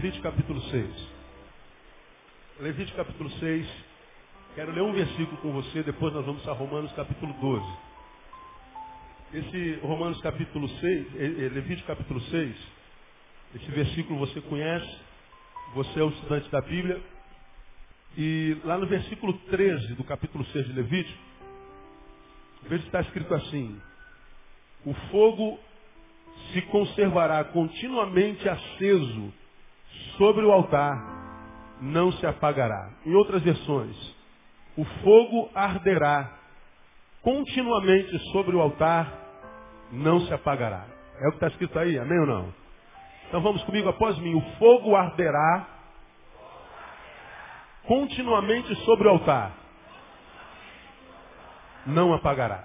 Levítico capítulo 6. Levítico capítulo 6. Quero ler um versículo com você, depois nós vamos a Romanos capítulo 12. Esse Romanos capítulo 6, eh, eh, Levítico capítulo 6, esse versículo você conhece, você é o estudante da Bíblia. E lá no versículo 13 do capítulo 6 de Levítico, veja que está escrito assim: O fogo se conservará continuamente aceso sobre o altar, não se apagará. Em outras versões, o fogo arderá continuamente sobre o altar, não se apagará. É o que está escrito aí, amém ou não? Então vamos comigo após mim. O fogo arderá continuamente sobre o altar, não apagará.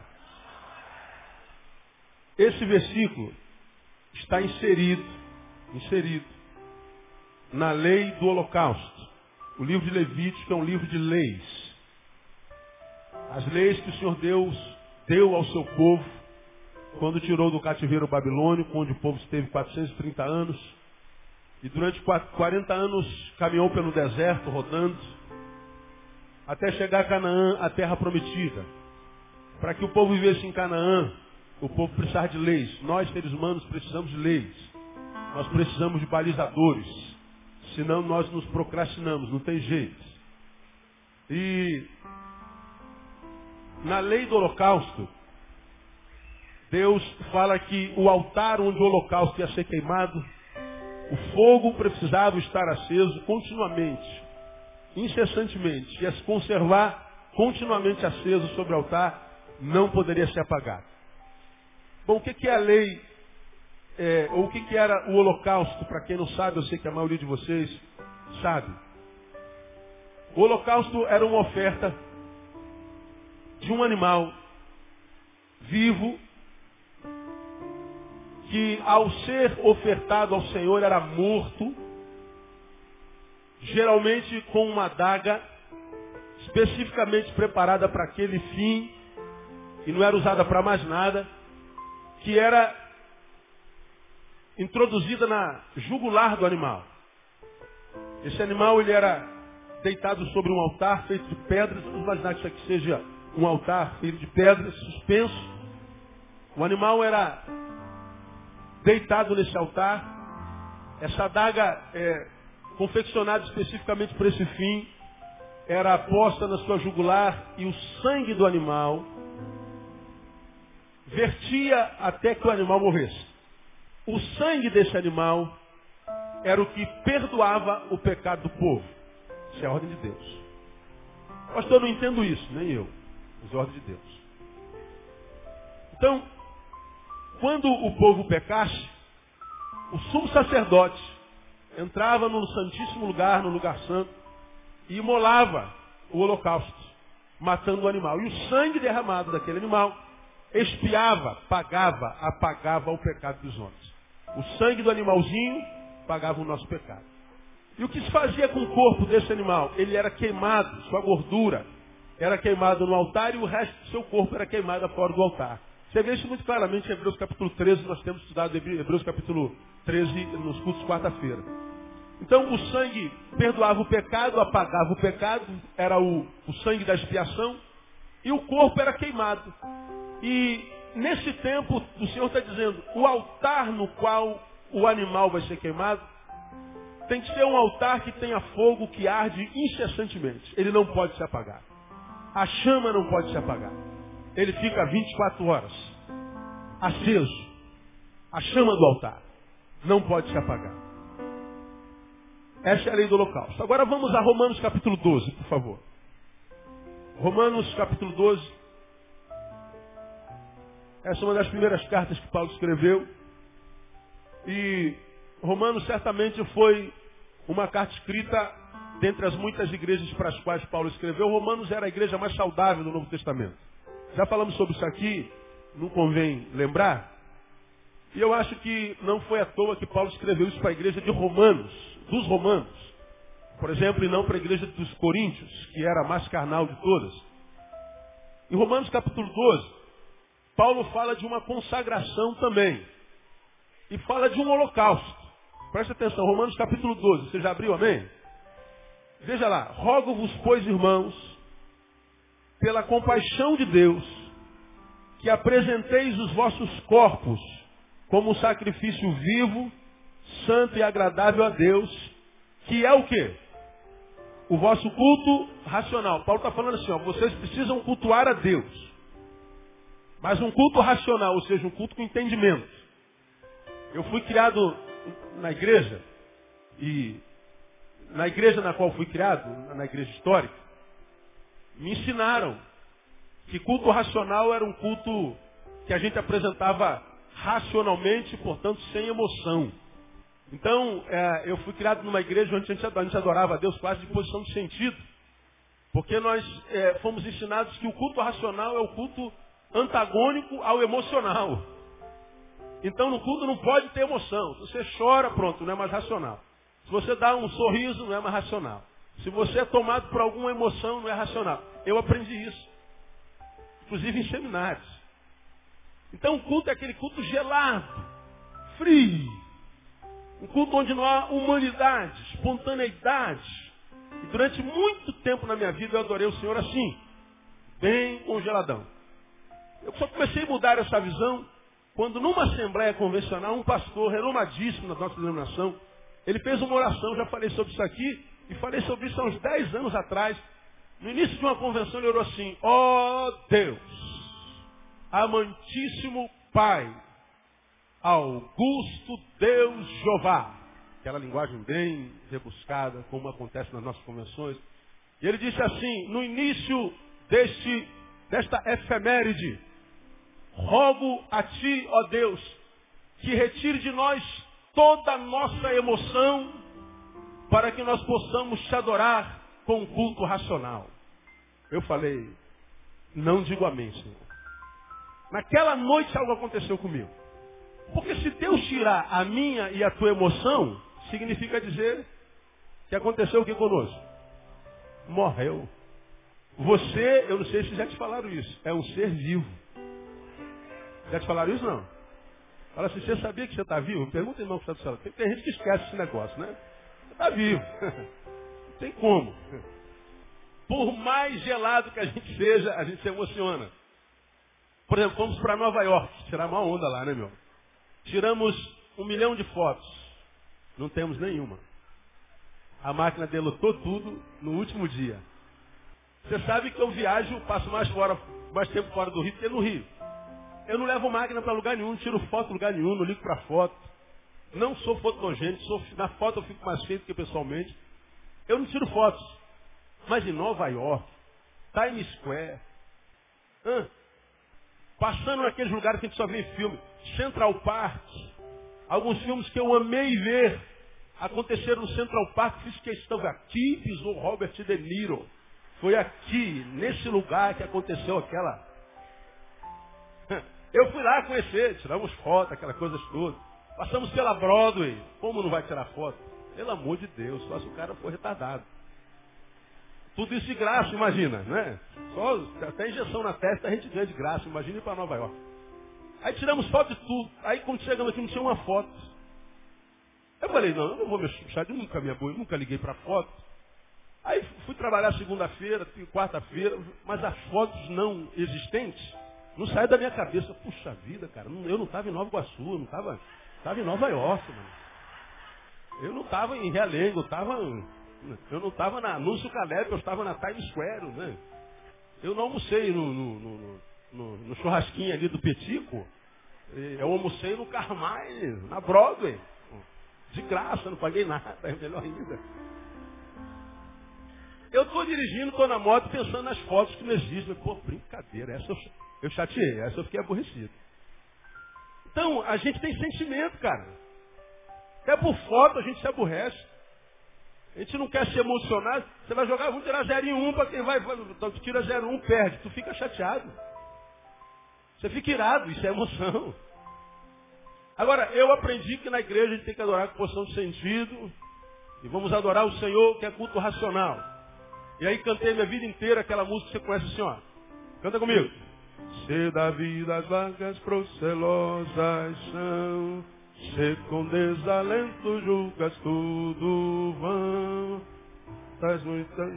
Esse versículo está inserido, inserido na lei do holocausto. O livro de Levítico é um livro de leis. As leis que o Senhor Deus deu ao seu povo quando tirou do cativeiro babilônico, onde o povo esteve 430 anos. E durante 40 anos caminhou pelo deserto, rodando, até chegar a Canaã, a terra prometida. Para que o povo vivesse em Canaã, o povo precisava de leis. Nós, seres humanos, precisamos de leis. Nós precisamos de balizadores. Senão nós nos procrastinamos, não tem jeito. E na lei do holocausto, Deus fala que o altar onde o holocausto ia ser queimado, o fogo precisava estar aceso continuamente, incessantemente, ia se conservar continuamente aceso sobre o altar, não poderia se apagar. Bom, o que é a lei é, ou o que, que era o holocausto, para quem não sabe, eu sei que a maioria de vocês sabe. O holocausto era uma oferta de um animal vivo que ao ser ofertado ao Senhor era morto, geralmente com uma adaga especificamente preparada para aquele fim, e não era usada para mais nada, que era introduzida na jugular do animal. Esse animal ele era deitado sobre um altar feito de pedras. Vamos imaginar que isso aqui seja um altar feito de pedras, suspenso. O animal era deitado nesse altar. Essa adaga é, confeccionada especificamente para esse fim era posta na sua jugular e o sangue do animal vertia até que o animal morresse. O sangue desse animal era o que perdoava o pecado do povo. Isso é a ordem de Deus. Pastor, eu não entendo isso, nem eu. Mas é a ordem de Deus. Então, quando o povo pecasse, o sumo sacerdote entrava no santíssimo lugar, no lugar santo, e imolava o holocausto, matando o animal. E o sangue derramado daquele animal expiava, pagava, apagava o pecado dos homens. O sangue do animalzinho pagava o nosso pecado. E o que se fazia com o corpo desse animal? Ele era queimado, sua gordura era queimada no altar e o resto do seu corpo era queimado fora do altar. Você vê isso muito claramente em Hebreus capítulo 13, nós temos estudado Hebreus capítulo 13 nos cultos quarta-feira. Então o sangue perdoava o pecado, apagava o pecado, era o, o sangue da expiação, e o corpo era queimado. E nesse tempo, o Senhor está dizendo, o altar no qual o animal vai ser queimado, tem que ser um altar que tenha fogo que arde incessantemente. Ele não pode se apagar. A chama não pode se apagar. Ele fica 24 horas aceso. A chama do altar não pode se apagar. Essa é a lei do holocausto. Agora vamos a Romanos capítulo 12, por favor. Romanos capítulo 12. Essa é uma das primeiras cartas que Paulo escreveu. E Romanos certamente foi uma carta escrita dentre as muitas igrejas para as quais Paulo escreveu. Romanos era a igreja mais saudável do Novo Testamento. Já falamos sobre isso aqui, não convém lembrar. E eu acho que não foi à toa que Paulo escreveu isso para a igreja de Romanos, dos Romanos. Por exemplo, e não para a igreja dos Coríntios, que era a mais carnal de todas. Em Romanos capítulo 12, Paulo fala de uma consagração também. E fala de um holocausto. Presta atenção, Romanos capítulo 12. Você já abriu, amém? Veja lá. Rogo-vos, pois, irmãos, pela compaixão de Deus, que apresenteis os vossos corpos como sacrifício vivo, santo e agradável a Deus, que é o quê? O vosso culto racional. Paulo está falando assim, ó, vocês precisam cultuar a Deus. Mas um culto racional, ou seja, um culto com entendimento. Eu fui criado na igreja, e na igreja na qual fui criado, na igreja histórica, me ensinaram que culto racional era um culto que a gente apresentava racionalmente, portanto, sem emoção. Então, é, eu fui criado numa igreja onde a gente, a gente, adorava a Deus quase de posição de sentido. Porque nós é, fomos ensinados que o culto racional é o culto antagônico ao emocional. Então, no culto não pode ter emoção. Se você chora, pronto, não é mais racional. Se você dá um sorriso, não é mais racional. Se você é tomado por alguma emoção, não é racional. Eu aprendi isso. Inclusive em seminários. Então o culto é aquele culto gelado, frio. Um culto onde não há humanidade, espontaneidade. E durante muito tempo na minha vida eu adorei o Senhor assim, bem congeladão. Eu só comecei a mudar essa visão quando numa assembleia convencional, um pastor renomadíssimo na nossa denominação, ele fez uma oração, já falei sobre isso aqui, e falei sobre isso há uns 10 anos atrás. No início de uma convenção ele orou assim, ó oh Deus, amantíssimo Pai, Augusto Deus Jeová. Aquela linguagem bem rebuscada, como acontece nas nossas convenções. E ele disse assim, no início deste, desta efeméride, rogo a ti, ó Deus, que retire de nós toda a nossa emoção para que nós possamos te adorar com um culto racional. Eu falei, não digo amém, Senhor. Naquela noite algo aconteceu comigo. Porque se Deus tirar a minha e a tua emoção, significa dizer que aconteceu o que conosco? Morreu. Você, eu não sei se já te falaram isso, é um ser vivo. Já te falaram isso não? Fala assim, você sabia que você está vivo? Pergunta irmão que está do céu. Tem, tem gente que esquece esse negócio, né? Você está vivo. Não tem como. Por mais gelado que a gente seja, a gente se emociona. Por exemplo, fomos para Nova York, tirar uma onda lá, né, meu? Tiramos um milhão de fotos. Não temos nenhuma. A máquina delutou tudo no último dia. Você sabe que eu viajo, passo mais, fora, mais tempo fora do Rio do que no Rio. Eu não levo máquina para lugar nenhum, não tiro foto lugar nenhum, não ligo para foto. Não sou fotogênico, sou, na foto eu fico mais feio do que pessoalmente. Eu não tiro fotos. Mas em Nova York, Times Square, passando naqueles lugares que a gente só vê filme, Central Park, alguns filmes que eu amei ver, aconteceram no Central Park, fiz questão aqui, pisou Robert De Niro. Foi aqui, nesse lugar que aconteceu aquela eu fui lá conhecer, tiramos foto, aquela coisa toda. Passamos pela Broadway. Como não vai tirar foto? Pelo amor de Deus, só se o cara for retardado. Tudo isso de graça, imagina, né? Só até injeção na testa a gente ganha de graça, imagina ir para Nova York. Aí tiramos foto de tudo. Aí quando chegamos aqui não tinha uma foto. Eu falei, não, eu não vou me assustar, eu nunca me eu nunca liguei para foto. Aí fui trabalhar segunda-feira, quarta-feira, mas as fotos não existentes não sai da minha cabeça, puxa vida, cara, eu não estava em Nova Iguaçu, não estava tava em Nova York, mano. Eu não estava em Realengo, eu. Eu não estava na Anúncio Caleb, eu estava na Times Square, né? Eu não almocei no, no, no, no churrasquinho ali do Petico. Eu almocei no Carmine, na Broadway. De graça, não paguei nada, é melhor ainda. Eu estou dirigindo, estou na moto pensando nas fotos que me existem. Pô, brincadeira, essa eu eu chateei, essa eu fiquei aborrecido. Então, a gente tem sentimento, cara. Até por foto a gente se aborrece. A gente não quer se emocionar. Você vai jogar, vamos tirar 0 em 1 um, para quem vai. Então, tu tira 0 em 1, um, perde. Tu fica chateado. Você fica irado, isso é emoção. Agora, eu aprendi que na igreja a gente tem que adorar com posição de sentido. E vamos adorar o Senhor, que é culto racional. E aí cantei minha vida inteira aquela música que você conhece assim, ó. Canta comigo. Se da vida as vagas procelosas são, Se com desalento julgas tudo vão, traz muitas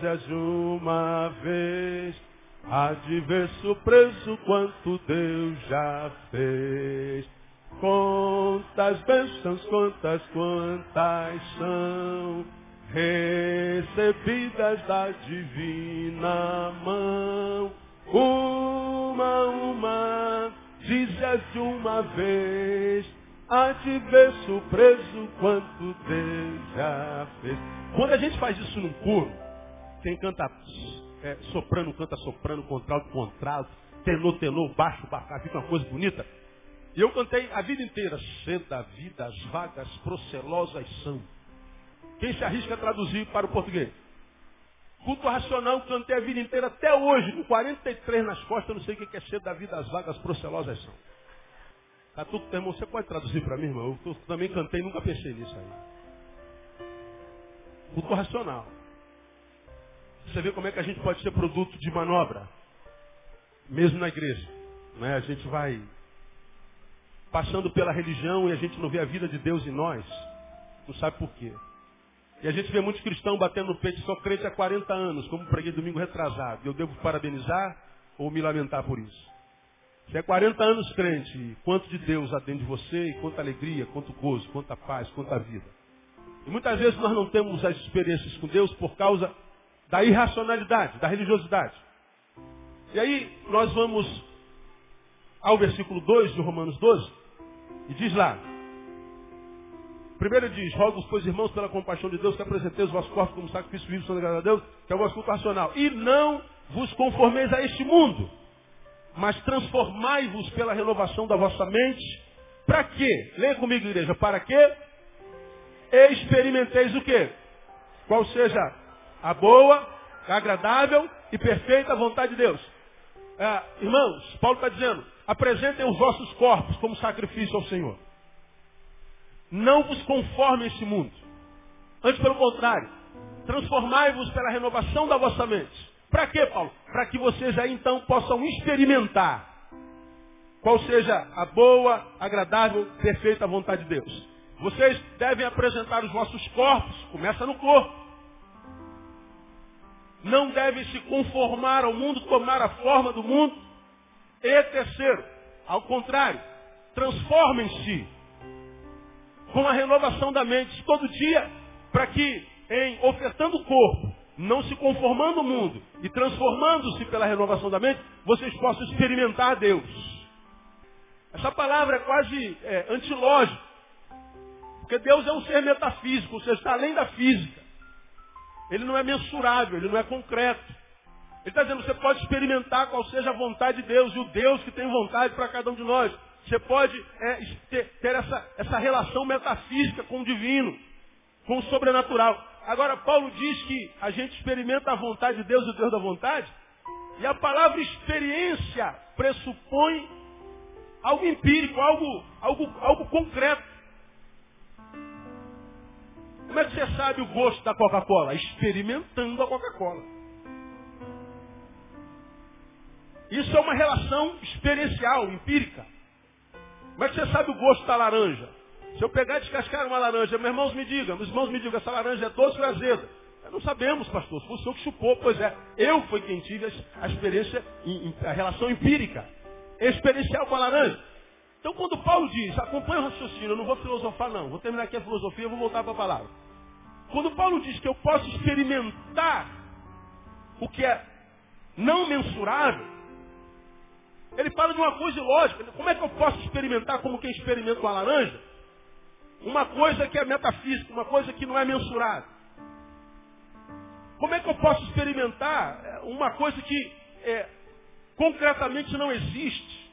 vezes uma vez, há de ver surpreso quanto Deus já fez. Quantas bênçãos, quantas, quantas são recebidas da divina mão. Uma, uma, dizes de uma vez, a te ver surpreso quanto Deus já fez. Quando a gente faz isso num coro, quem canta é, soprano, canta soprano, contralto, contralto, tenor, tenor, baixo, baixo, fica uma coisa bonita. E eu cantei a vida inteira, sendo a vida as vagas procelosas são. Quem se arrisca a traduzir para o português? Culto racional, cantei a vida inteira até hoje, com 43 nas costas, não sei o que é ser da vida, as vagas procelosas são. Tá tudo, irmão, você pode traduzir para mim, irmão? Eu também cantei nunca pensei nisso aí. Culto racional. Você vê como é que a gente pode ser produto de manobra, mesmo na igreja. Né? A gente vai passando pela religião e a gente não vê a vida de Deus em nós. Não sabe por quê. E a gente vê muitos cristãos batendo no peito, só crente há 40 anos, como preguei domingo retrasado. Eu devo parabenizar ou me lamentar por isso? Se é 40 anos crente, quanto de Deus há dentro de você, e quanta alegria, quanto gozo, quanta paz, quanta vida. E muitas vezes nós não temos as experiências com Deus por causa da irracionalidade, da religiosidade. E aí nós vamos ao versículo 2 de Romanos 12, e diz lá, Primeiro diz, rogo pois irmãos, pela compaixão de Deus, que apresenteis os vossos corpos como sacrifício vivo, sobre a Deus, que é o vosso culto racional. E não vos conformeis a este mundo, mas transformai-vos pela renovação da vossa mente. Para quê? Leia comigo, igreja. Para quê? Experimenteis o quê? Qual seja a boa, agradável e perfeita vontade de Deus. É, irmãos, Paulo está dizendo, apresentem os vossos corpos como sacrifício ao Senhor. Não vos conforme esse mundo. Antes, pelo contrário, transformai-vos pela renovação da vossa mente. Para quê, Paulo? Para que vocês aí então possam experimentar qual seja a boa, agradável, perfeita vontade de Deus. Vocês devem apresentar os vossos corpos, começa no corpo. Não devem se conformar ao mundo, tomar a forma do mundo. E terceiro, ao contrário, transformem-se com a renovação da mente todo dia, para que, em ofertando o corpo, não se conformando o mundo e transformando-se pela renovação da mente, vocês possam experimentar Deus. Essa palavra é quase é, antilógica, porque Deus é um ser metafísico, ou seja, está além da física. Ele não é mensurável, ele não é concreto. Ele está dizendo, você pode experimentar qual seja a vontade de Deus e o Deus que tem vontade para cada um de nós. Você pode é, ter, ter essa, essa relação metafísica com o divino, com o sobrenatural. Agora, Paulo diz que a gente experimenta a vontade de Deus e o Deus da vontade, e a palavra experiência pressupõe algo empírico, algo, algo, algo concreto. Como é que você sabe o gosto da Coca-Cola? Experimentando a Coca-Cola. Isso é uma relação experiencial, empírica. Como é que você sabe o gosto da laranja? Se eu pegar e descascar uma laranja, meus irmãos me digam, meus irmãos me digam, essa laranja é doce ou azeda? Não sabemos, pastor. Foi o senhor que chupou, pois é. Eu fui quem tive a experiência, a relação empírica, experiencial com a laranja. Então quando Paulo diz, acompanha o raciocínio, eu não vou filosofar não, vou terminar aqui a filosofia, vou voltar para a palavra. Quando Paulo diz que eu posso experimentar o que é não mensurável, ele fala de uma coisa ilógica. Como é que eu posso experimentar como quem experimenta uma laranja? Uma coisa que é metafísica, uma coisa que não é mensurável. Como é que eu posso experimentar é, uma coisa que é, concretamente não existe?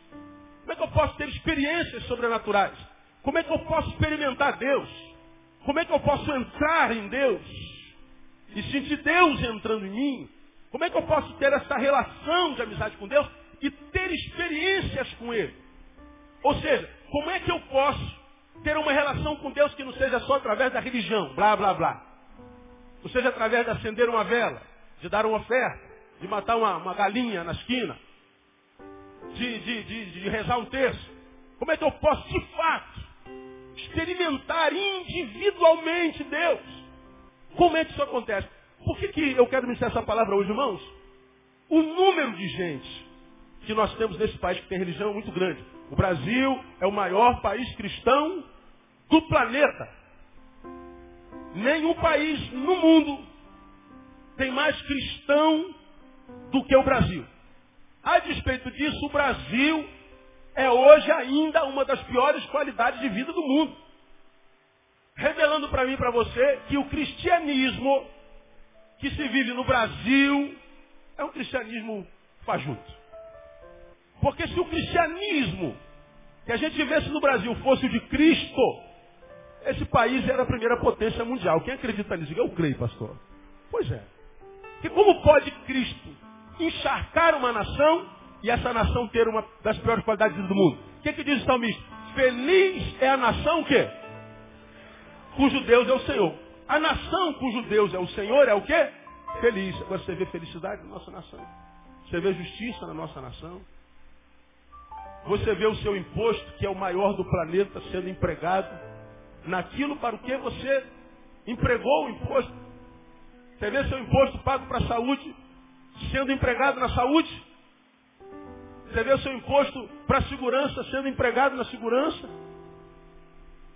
Como é que eu posso ter experiências sobrenaturais? Como é que eu posso experimentar Deus? Como é que eu posso entrar em Deus? E sentir Deus entrando em mim? Como é que eu posso ter essa relação de amizade com Deus e ter experiências com Ele. Ou seja, como é que eu posso ter uma relação com Deus que não seja só através da religião, blá, blá, blá. Não seja através de acender uma vela, de dar uma oferta, de matar uma, uma galinha na esquina, de, de, de, de rezar um terço. Como é que eu posso, de fato, experimentar individualmente Deus? Como é que isso acontece? Por que, que eu quero ministrar essa palavra hoje, irmãos? O número de gente que nós temos nesse país que tem religião muito grande. O Brasil é o maior país cristão do planeta. Nenhum país no mundo tem mais cristão do que o Brasil. A despeito disso, o Brasil é hoje ainda uma das piores qualidades de vida do mundo. Revelando para mim e para você que o cristianismo que se vive no Brasil é um cristianismo fajuto. Porque se o cristianismo que a gente vivesse no Brasil fosse o de Cristo, esse país era a primeira potência mundial. Quem acredita nisso? Eu creio, pastor. Pois é. Que como pode Cristo encharcar uma nação e essa nação ter uma das piores qualidades do mundo? O que, que diz o salmista? Feliz é a nação que? Cujo Deus é o Senhor. A nação cujo Deus é o Senhor é o quê? Feliz. Agora você vê felicidade na nossa nação. Você vê justiça na nossa nação. Você vê o seu imposto, que é o maior do planeta, sendo empregado naquilo para o que você empregou o imposto. Você vê seu imposto pago para a saúde, sendo empregado na saúde. Você vê seu imposto para a segurança, sendo empregado na segurança.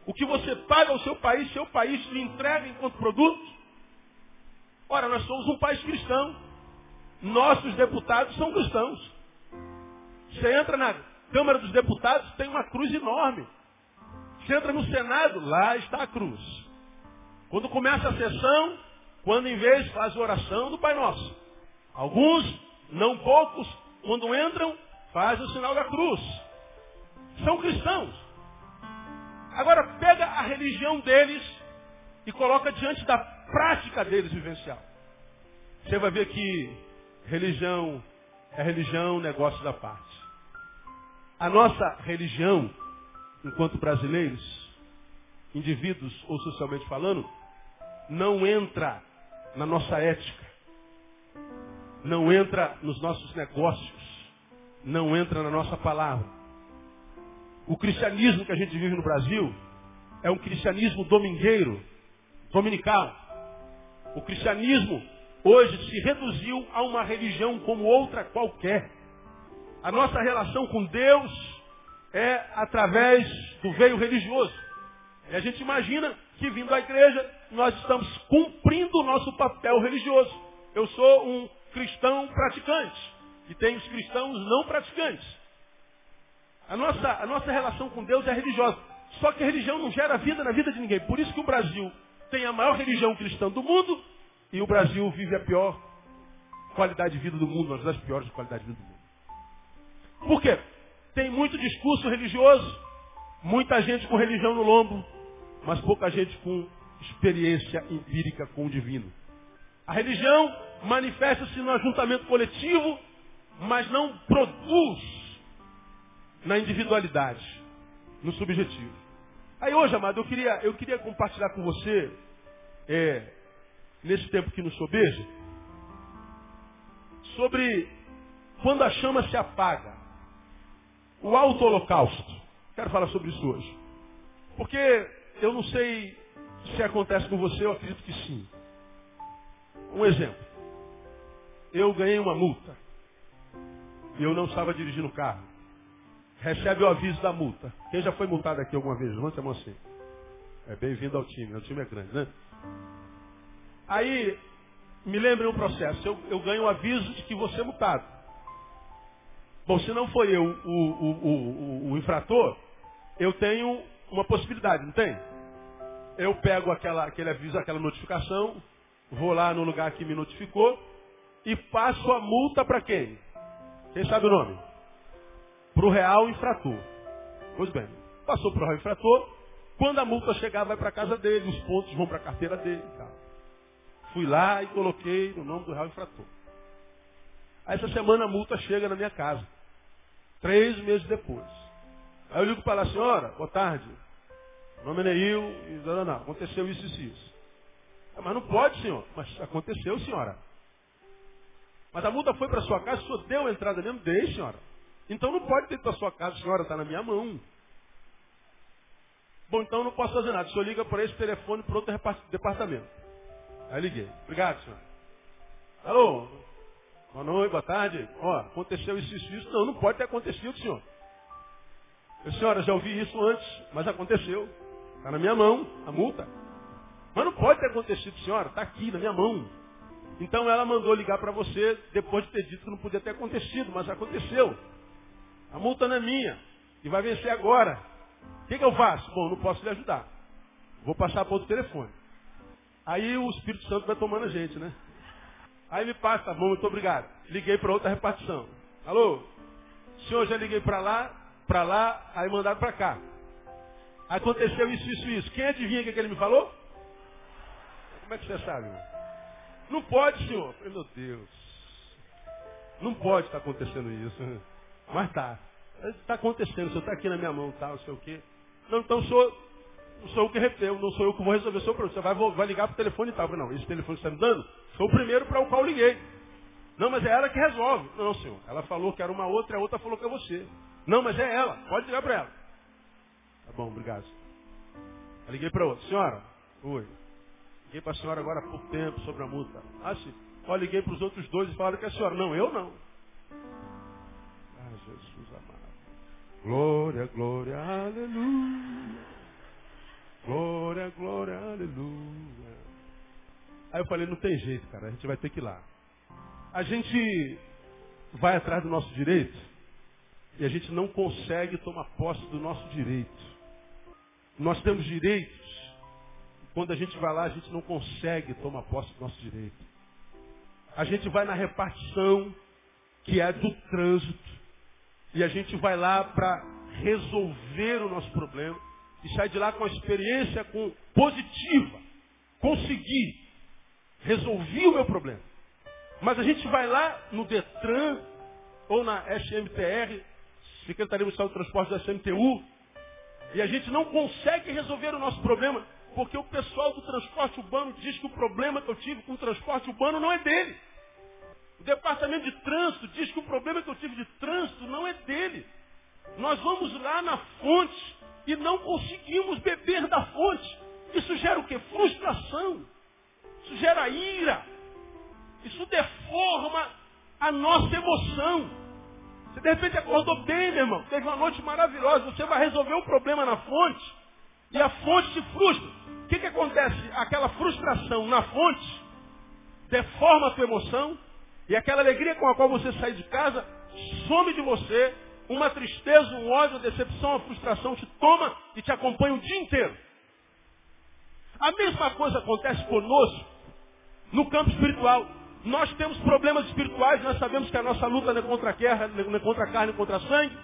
O que você paga ao seu país, seu país lhe entrega enquanto produto. Ora, nós somos um país cristão. Nossos deputados são cristãos. Você entra na Câmara dos Deputados tem uma cruz enorme. Você entra no Senado, lá está a cruz. Quando começa a sessão, quando em vez faz oração do Pai Nosso. Alguns, não poucos, quando entram, faz o sinal da cruz. São cristãos. Agora pega a religião deles e coloca diante da prática deles vivencial. Você vai ver que religião é religião, negócio da parte. A nossa religião, enquanto brasileiros, indivíduos ou socialmente falando, não entra na nossa ética, não entra nos nossos negócios, não entra na nossa palavra. O cristianismo que a gente vive no Brasil é um cristianismo domingueiro, dominical. O cristianismo hoje se reduziu a uma religião como outra qualquer. A nossa relação com Deus é através do veio religioso. E a gente imagina que vindo à igreja nós estamos cumprindo o nosso papel religioso. Eu sou um cristão praticante. E tem os cristãos não praticantes. A nossa, a nossa relação com Deus é religiosa. Só que a religião não gera vida na vida de ninguém. Por isso que o Brasil tem a maior religião cristã do mundo e o Brasil vive a pior qualidade de vida do mundo, uma das piores qualidades de vida do mundo. Por quê? Tem muito discurso religioso, muita gente com religião no lombo, mas pouca gente com experiência empírica com o divino. A religião manifesta-se no ajuntamento coletivo, mas não produz na individualidade, no subjetivo. Aí hoje, amado, eu queria, eu queria compartilhar com você, é, nesse tempo que nos sobeja, sobre quando a chama se apaga. O auto-holocausto. Quero falar sobre isso hoje. Porque eu não sei se acontece com você, eu acredito que sim. Um exemplo. Eu ganhei uma multa. Eu não estava dirigindo o carro. Recebe o aviso da multa. Quem já foi multado aqui alguma vez? Levanta a mão assim. É bem-vindo ao time. O time é grande, né? Aí, me lembre um processo. Eu, eu ganho o aviso de que você é multado. Bom, se não foi eu o, o, o, o infrator, eu tenho uma possibilidade, não tem? Eu pego aquela, aquele aviso, aquela notificação, vou lá no lugar que me notificou e passo a multa para quem? Quem sabe o nome? Para o real infrator. Pois bem, passou para o real infrator. Quando a multa chegar, vai para a casa dele, os pontos vão para a carteira dele. Tá? Fui lá e coloquei no nome do real infrator. Aí essa semana a multa chega na minha casa. Três meses depois. Aí eu ligo para a senhora, boa tarde. Meu nome é Neil e não, não, aconteceu isso e isso. Ah, mas não pode, senhor. Mas aconteceu, senhora. Mas a multa foi para sua casa, o senhor deu a entrada mesmo? Dei, senhora. Então não pode ter para sua casa, senhora, está na minha mão. Bom, então não posso fazer nada. O senhor liga para esse telefone para outro departamento. Aí liguei. Obrigado, senhor. Alô? Boa noite, boa tarde. Ó, aconteceu isso, isso, isso. Não, não pode ter acontecido, senhor. Eu, senhora, já ouvi isso antes, mas aconteceu. Está na minha mão, a multa. Mas não pode ter acontecido, senhora. Está aqui, na minha mão. Então ela mandou ligar para você depois de ter dito que não podia ter acontecido, mas aconteceu. A multa não é minha. E vai vencer agora. O que, que eu faço? Bom, não posso lhe ajudar. Vou passar para outro telefone. Aí o Espírito Santo vai tomando a gente, né? Aí me passa, tá bom, muito obrigado. Liguei para outra repartição. Alô? Senhor, já liguei para lá, para lá, aí mandaram para cá. Aconteceu isso, isso, isso. Quem adivinha o que, que ele me falou? Como é que você sabe? Não pode, senhor. Falei, meu Deus. Não pode estar acontecendo isso. Mas tá. Está acontecendo, o senhor está aqui na minha mão, tal, tá, não sei o quê. Não, então o senhor, não sou eu que repeu, não sou eu que vou resolver o seu problema. Você vai, vai ligar para o telefone e tal. Não, esse telefone que você está me dando, foi o primeiro para o qual eu liguei. Não, mas é ela que resolve. Não, senhor. Ela falou que era uma outra, a outra falou que é você. Não, mas é ela. Pode ligar para ela. Tá bom, obrigado. Eu liguei para outra. Senhora, oi. Liguei para a senhora agora há pouco tempo sobre a multa. Ah, sim. Ó, liguei para os outros dois e falaram que é a senhora. Não, eu não. Ah, Jesus amado. Glória, glória, aleluia. Glória, glória, aleluia. Aí eu falei, não tem jeito, cara, a gente vai ter que ir lá. A gente vai atrás do nosso direito e a gente não consegue tomar posse do nosso direito. Nós temos direitos. Quando a gente vai lá, a gente não consegue tomar posse do nosso direito. A gente vai na repartição, que é do trânsito, e a gente vai lá para resolver o nosso problema e sai de lá com a experiência com, positiva. Consegui. Resolvi o meu problema. Mas a gente vai lá no Detran ou na SMTR, Secretaria Municipal de Transporte da SMTU, e a gente não consegue resolver o nosso problema, porque o pessoal do transporte urbano diz que o problema que eu tive com o transporte urbano não é dele. O departamento de trânsito diz que o problema que eu tive de trânsito não é dele. Nós vamos lá na fonte e não conseguimos beber da fonte. Isso gera o quê? Frustração. Isso gera ira. Isso deforma a nossa emoção. Você de repente acordou bem, meu irmão. Teve uma noite maravilhosa. Você vai resolver o problema na fonte e a fonte se frustra. O que, que acontece? Aquela frustração na fonte deforma a tua emoção e aquela alegria com a qual você sai de casa some de você uma tristeza, um ódio, uma decepção, uma frustração te toma e te acompanha o dia inteiro. A mesma coisa acontece conosco no campo espiritual. Nós temos problemas espirituais, nós sabemos que a nossa luta não é contra a guerra, não é contra a carne, contra sangue.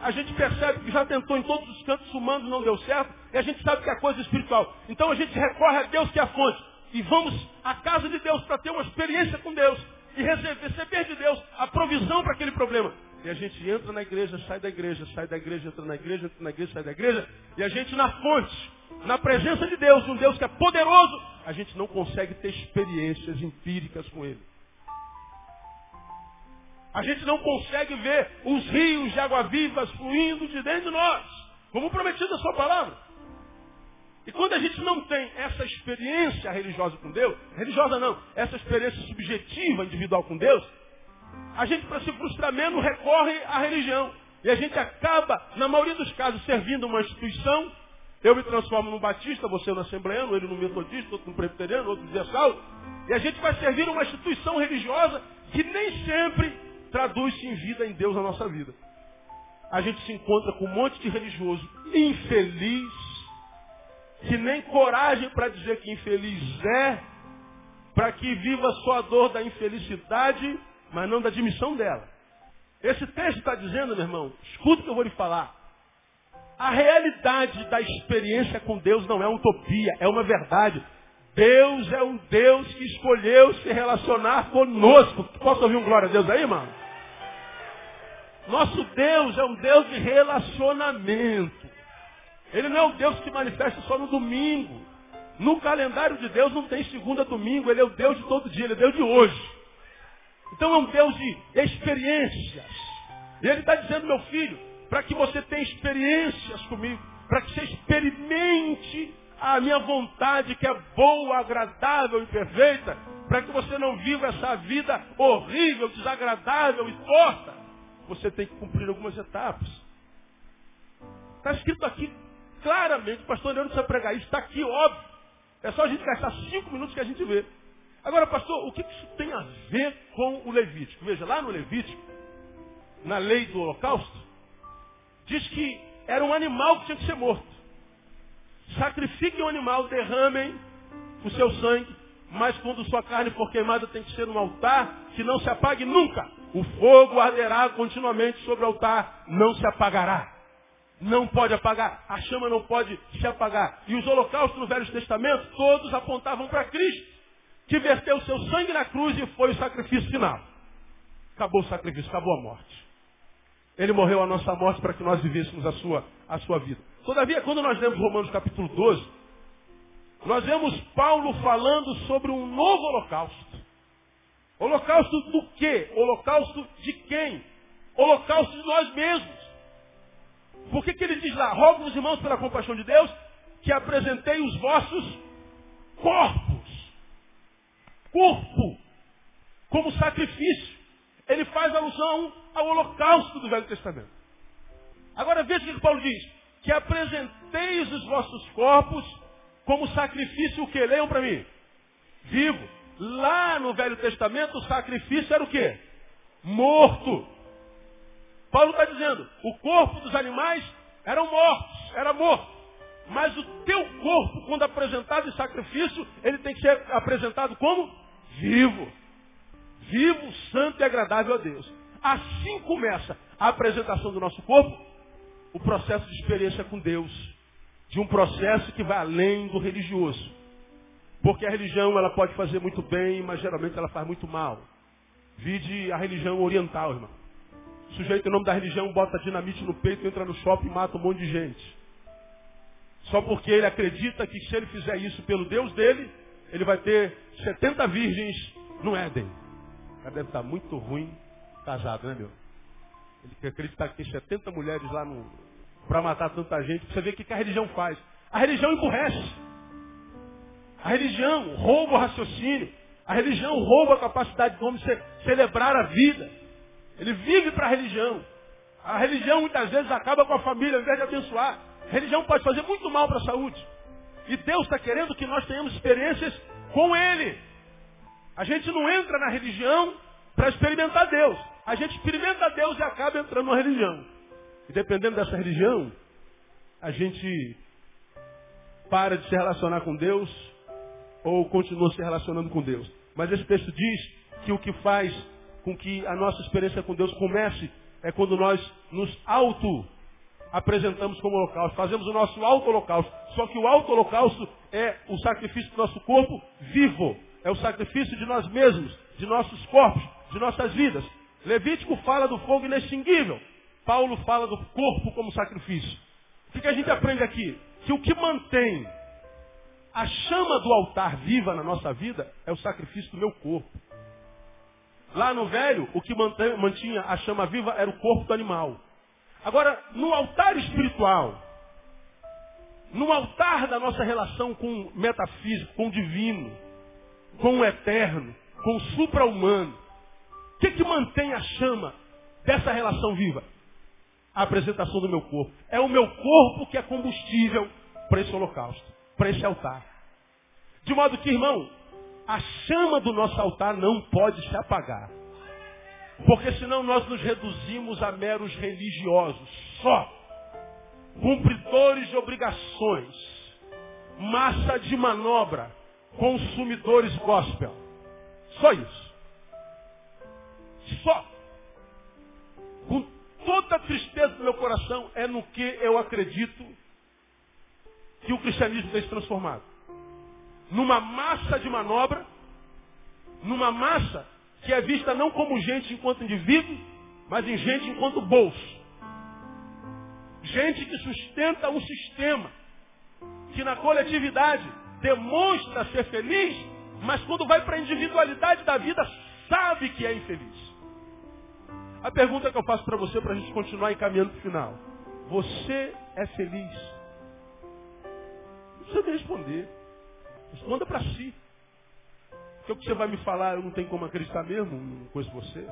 A gente percebe que já tentou em todos os cantos humanos, não deu certo, e a gente sabe que é coisa espiritual. Então a gente recorre a Deus que é a fonte. E vamos à casa de Deus para ter uma experiência com Deus e receber de Deus a provisão para aquele problema. E a gente entra na igreja, sai da igreja, sai da igreja, entra na igreja, entra na igreja, sai da igreja. E a gente na fonte, na presença de Deus, um Deus que é poderoso, a gente não consegue ter experiências empíricas com Ele. A gente não consegue ver os rios de água vivas fluindo de dentro de nós, como prometido a sua palavra. E quando a gente não tem essa experiência religiosa com Deus, religiosa não, essa experiência subjetiva, individual com Deus, a gente, para se frustrar menos, recorre à religião. E a gente acaba, na maioria dos casos, servindo uma instituição. Eu me transformo num batista, você no assembleano, ele no metodista, outro no presbiteriano, outro no diacal. E a gente vai servir uma instituição religiosa que nem sempre traduz-se em vida em Deus na nossa vida. A gente se encontra com um monte de religioso infeliz, que nem coragem para dizer que infeliz é, para que viva só a dor da infelicidade mas não da admissão dela. Esse texto está dizendo, meu irmão, escuta o que eu vou lhe falar. A realidade da experiência com Deus não é utopia, é uma verdade. Deus é um Deus que escolheu se relacionar conosco. Posso ouvir um glória a Deus aí, irmão? Nosso Deus é um Deus de relacionamento. Ele não é um Deus que manifesta só no domingo. No calendário de Deus não tem segunda domingo, ele é o Deus de todo dia, ele é o Deus de hoje. Então é um Deus de experiências. E Ele está dizendo, meu filho, para que você tenha experiências comigo, para que você experimente a minha vontade que é boa, agradável e perfeita, para que você não viva essa vida horrível, desagradável e torta. Você tem que cumprir algumas etapas. Está escrito aqui claramente, pastor Leandro precisa pregar isso, está aqui, óbvio. É só a gente gastar cinco minutos que a gente vê. Agora, pastor, o que isso tem a ver com o Levítico? Veja, lá no Levítico, na lei do holocausto, diz que era um animal que tinha que ser morto. Sacrifiquem o animal, derramem o seu sangue, mas quando sua carne for queimada tem que ser um altar que não se apague nunca. O fogo arderá continuamente sobre o altar, não se apagará. Não pode apagar, a chama não pode se apagar. E os holocaustos no Velho Testamento, todos apontavam para Cristo que verteu o seu sangue na cruz e foi o sacrifício final. Acabou o sacrifício, acabou a morte. Ele morreu a nossa morte para que nós vivêssemos a sua, a sua vida. Todavia, quando nós lemos Romanos capítulo 12, nós vemos Paulo falando sobre um novo holocausto. Holocausto do quê? Holocausto de quem? Holocausto de nós mesmos. Por que, que ele diz lá? Rogo-vos, irmãos, pela compaixão de Deus, que apresentei os vossos corpos corpo como sacrifício. Ele faz alusão ao holocausto do Velho Testamento. Agora veja o que Paulo diz. Que apresenteis os vossos corpos como sacrifício o que? Leiam para mim. Vivo. Lá no Velho Testamento o sacrifício era o quê? Morto. Paulo está dizendo, o corpo dos animais eram mortos, era morto. Mas o teu corpo, quando apresentado em sacrifício, ele tem que ser apresentado como vivo. Vivo, santo e agradável a Deus. Assim começa a apresentação do nosso corpo, o processo de experiência com Deus. De um processo que vai além do religioso. Porque a religião ela pode fazer muito bem, mas geralmente ela faz muito mal. Vide a religião oriental, irmão. O sujeito em nome da religião bota dinamite no peito, entra no shopping e mata um monte de gente. Só porque ele acredita que se ele fizer isso pelo Deus dele, ele vai ter 70 virgens no Éden. O cara deve estar muito ruim casado, né, meu? Ele quer acreditar que tem 70 mulheres lá para matar tanta gente. Você vê o que a religião faz. A religião emburrece. A religião rouba o raciocínio. A religião rouba a capacidade do homem de celebrar a vida. Ele vive para a religião. A religião muitas vezes acaba com a família ao invés de abençoar. A religião pode fazer muito mal para a saúde. E Deus está querendo que nós tenhamos experiências com Ele. A gente não entra na religião para experimentar Deus. A gente experimenta Deus e acaba entrando na religião. E dependendo dessa religião, a gente para de se relacionar com Deus ou continua se relacionando com Deus. Mas esse texto diz que o que faz com que a nossa experiência com Deus comece é quando nós nos auto apresentamos como holocausto. Fazemos o nosso auto-holocausto. Só que o auto-holocausto é o sacrifício do nosso corpo vivo. É o sacrifício de nós mesmos, de nossos corpos, de nossas vidas. Levítico fala do fogo inextinguível. Paulo fala do corpo como sacrifício. O que a gente aprende aqui? Que o que mantém a chama do altar viva na nossa vida é o sacrifício do meu corpo. Lá no velho, o que mantinha a chama viva era o corpo do animal. Agora, no altar espiritual, no altar da nossa relação com o metafísico, com o divino, com o eterno, com o supra-humano, o que, que mantém a chama dessa relação viva? A apresentação do meu corpo. É o meu corpo que é combustível para esse holocausto, para esse altar. De modo que, irmão, a chama do nosso altar não pode se apagar. Porque senão nós nos reduzimos a meros religiosos, só. Cumpridores de obrigações, massa de manobra, consumidores gospel. Só isso. Só. Com toda a tristeza do meu coração, é no que eu acredito que o cristianismo tem se transformado. Numa massa de manobra, numa massa que é vista não como gente enquanto indivíduo, mas em gente enquanto bolso. Gente que sustenta um sistema, que na coletividade demonstra ser feliz, mas quando vai para a individualidade da vida, sabe que é infeliz. A pergunta que eu faço para você, para a gente continuar encaminhando para o final. Você é feliz? Não precisa me responder. Responda para si. Porque o que você vai me falar, eu não tenho como acreditar mesmo, não conheço você.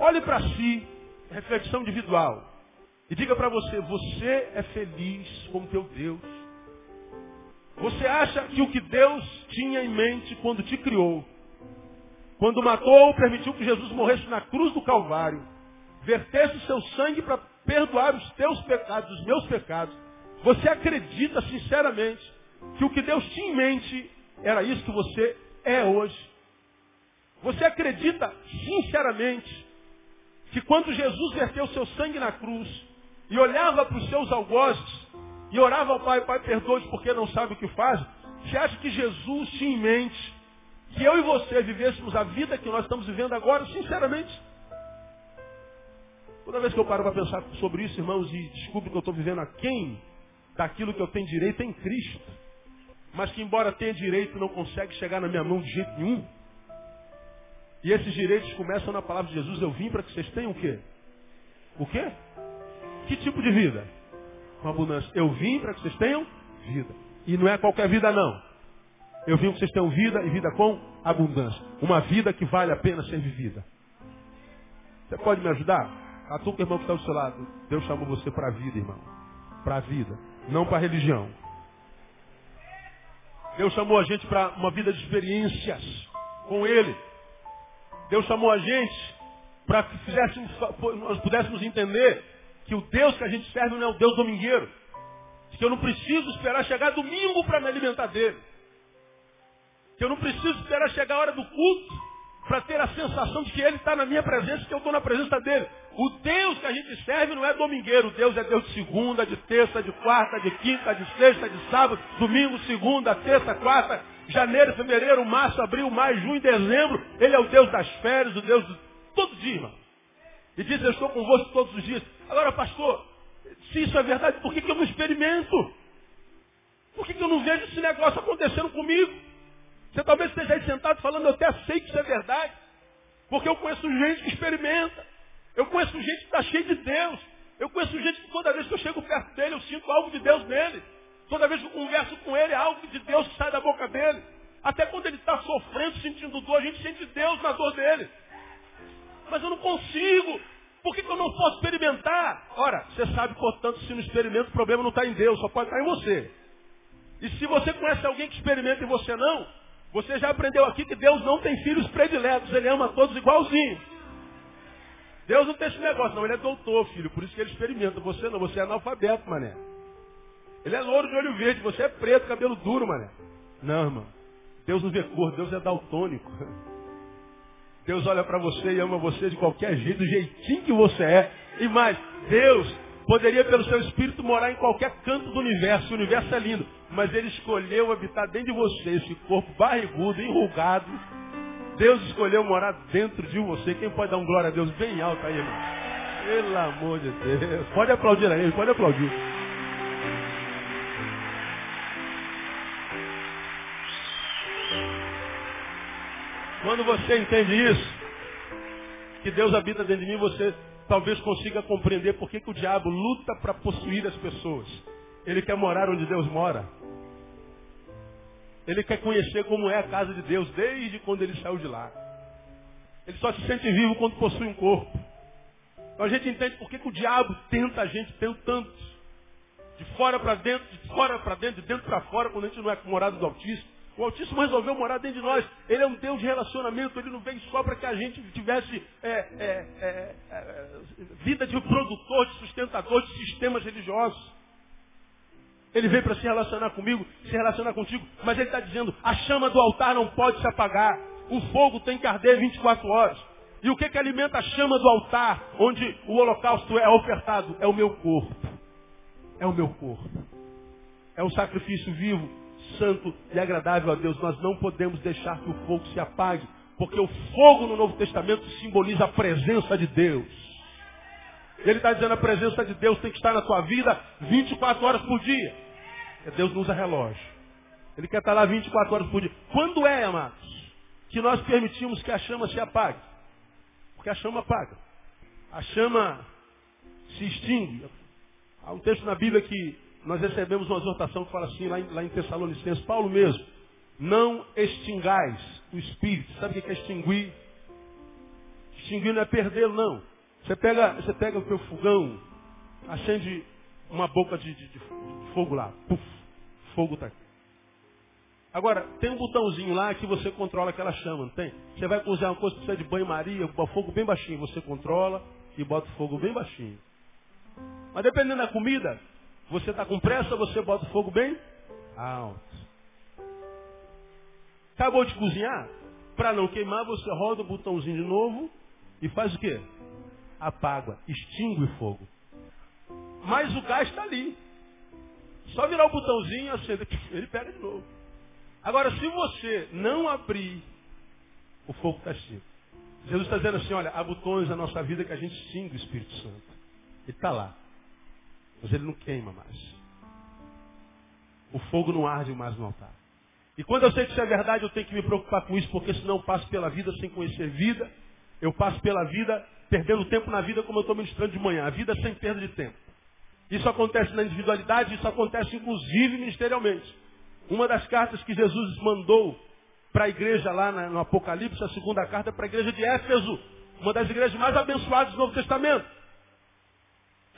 Olhe para si, reflexão individual. E diga para você, você é feliz com teu Deus. Você acha que o que Deus tinha em mente quando te criou, quando matou, permitiu que Jesus morresse na cruz do Calvário, vertesse o seu sangue para perdoar os teus pecados, os meus pecados, você acredita sinceramente que o que Deus tinha em mente era isso que você é hoje? Você acredita sinceramente que quando Jesus verteu seu sangue na cruz e olhava para os seus algozes e orava ao Pai, Pai, perdoe porque não sabe o que faz, você acha que Jesus tinha em mente que eu e você vivêssemos a vida que nós estamos vivendo agora, sinceramente? Toda vez que eu paro para pensar sobre isso, irmãos, e descubro que eu estou vivendo a quem daquilo que eu tenho direito em Cristo, mas que embora tenha direito não consegue chegar na minha mão de jeito nenhum. E esses direitos começam na palavra de Jesus, eu vim para que vocês tenham o quê? O quê? Que tipo de vida? Com abundância. Eu vim para que vocês tenham vida. E não é qualquer vida não. Eu vim para que vocês tenham vida e vida com abundância. Uma vida que vale a pena ser vivida. Você pode me ajudar? A tua irmão que está do seu lado, Deus chamou você para a vida, irmão. Para a vida, não para a religião. Deus chamou a gente para uma vida de experiências com Ele. Deus chamou a gente para que fizéssemos, nós pudéssemos entender que o Deus que a gente serve não é o Deus domingueiro. Que eu não preciso esperar chegar domingo para me alimentar dele. Que eu não preciso esperar chegar a hora do culto para ter a sensação de que Ele está na minha presença, que eu estou na presença dele. O Deus que a gente serve não é domingueiro. Deus é Deus de segunda, de terça, de quarta, de quinta, de sexta, de sábado, domingo, segunda, terça, quarta, janeiro, fevereiro, março, abril, maio, junho, dezembro. Ele é o Deus das férias, o Deus de todo dia, irmão. E diz, eu estou convosco todos os dias. Agora, pastor, se isso é verdade, por que, que eu não experimento? Por que, que eu não vejo esse negócio acontecendo comigo? Você talvez esteja aí sentado falando, eu até sei que isso é verdade. Porque eu conheço gente que experimenta. Eu conheço gente que está cheia de Deus. Eu conheço gente que toda vez que eu chego perto dele, eu sinto algo de Deus nele. Toda vez que eu converso com ele, algo de Deus que sai da boca dele. Até quando ele está sofrendo, sentindo dor, a gente sente Deus na dor dele. Mas eu não consigo. Por que, que eu não posso experimentar? Ora, você sabe, portanto, se não experimenta, o problema não está em Deus, só pode estar em você. E se você conhece alguém que experimenta e você não, você já aprendeu aqui que Deus não tem filhos prediletos, Ele ama todos igualzinho. Deus não tem esse negócio, não, Ele é doutor, filho, por isso que Ele experimenta. Você não, você é analfabeto, mané. Ele é louro de olho verde, você é preto, cabelo duro, mané. Não, irmão. Deus não vê cor, Deus é daltônico. Deus olha para você e ama você de qualquer jeito, do jeitinho que você é. E mais, Deus Poderia, pelo seu espírito, morar em qualquer canto do universo. O universo é lindo. Mas ele escolheu habitar dentro de você, esse corpo barrigudo, enrugado. Deus escolheu morar dentro de você. Quem pode dar um glória a Deus bem alto aí, irmão? Pelo amor de Deus. Pode aplaudir aí, pode aplaudir. Quando você entende isso, que Deus habita dentro de mim, você talvez consiga compreender por que, que o diabo luta para possuir as pessoas. Ele quer morar onde Deus mora. Ele quer conhecer como é a casa de Deus desde quando ele saiu de lá. Ele só se sente vivo quando possui um corpo. Então a gente entende por que, que o diabo tenta a gente tanto. De fora para dentro, de fora para dentro, de dentro para fora, quando a gente não é morado do Altíssimo. O Altíssimo resolveu morar dentro de nós. Ele é um Deus de relacionamento. Ele não veio só para que a gente tivesse é, é, é, é, vida de produtor, de sustentador de sistemas religiosos. Ele veio para se relacionar comigo, se relacionar contigo. Mas ele está dizendo, a chama do altar não pode se apagar. O fogo tem que arder 24 horas. E o que, que alimenta a chama do altar, onde o holocausto é ofertado? É o meu corpo. É o meu corpo. É um sacrifício vivo santo e agradável a Deus. Nós não podemos deixar que o fogo se apague, porque o fogo no Novo Testamento simboliza a presença de Deus. Ele está dizendo a presença de Deus tem que estar na tua vida 24 horas por dia. Deus não usa relógio. Ele quer estar lá 24 horas por dia. Quando é, amados, que nós permitimos que a chama se apague? Porque a chama apaga. A chama se extingue. Há um texto na Bíblia que nós recebemos uma exortação que fala assim, lá em, lá em Tessalonicenses, Paulo mesmo, não extingais o espírito. Sabe o que é extinguir? Extinguir não é perdê-lo, não. Você pega, você pega o teu fogão, acende uma boca de, de, de fogo lá. Puf, fogo está aqui. Agora, tem um botãozinho lá que você controla aquela chama, não tem? Você vai cozinhar uma coisa que precisa de banho-maria, fogo bem baixinho, você controla e bota o fogo bem baixinho. Mas dependendo da comida, você está com pressa, você bota o fogo bem alto. Acabou de cozinhar? Para não queimar, você roda o botãozinho de novo e faz o quê? Apaga, extingue o fogo. Mas o gás está ali. Só virar o botãozinho, acende, ele pega de novo. Agora, se você não abrir, o fogo está extinto. Jesus está dizendo assim, olha, há botões na nossa vida que a gente extingue o Espírito Santo. Ele está lá. Mas ele não queima mais. O fogo não arde mais no altar. E quando eu sei que isso é verdade, eu tenho que me preocupar com isso, porque senão eu passo pela vida sem conhecer vida. Eu passo pela vida perdendo tempo na vida como eu estou ministrando de manhã. A vida sem perda de tempo. Isso acontece na individualidade, isso acontece inclusive ministerialmente. Uma das cartas que Jesus mandou para a igreja lá no Apocalipse, a segunda carta para a igreja de Éfeso, uma das igrejas mais abençoadas do Novo Testamento.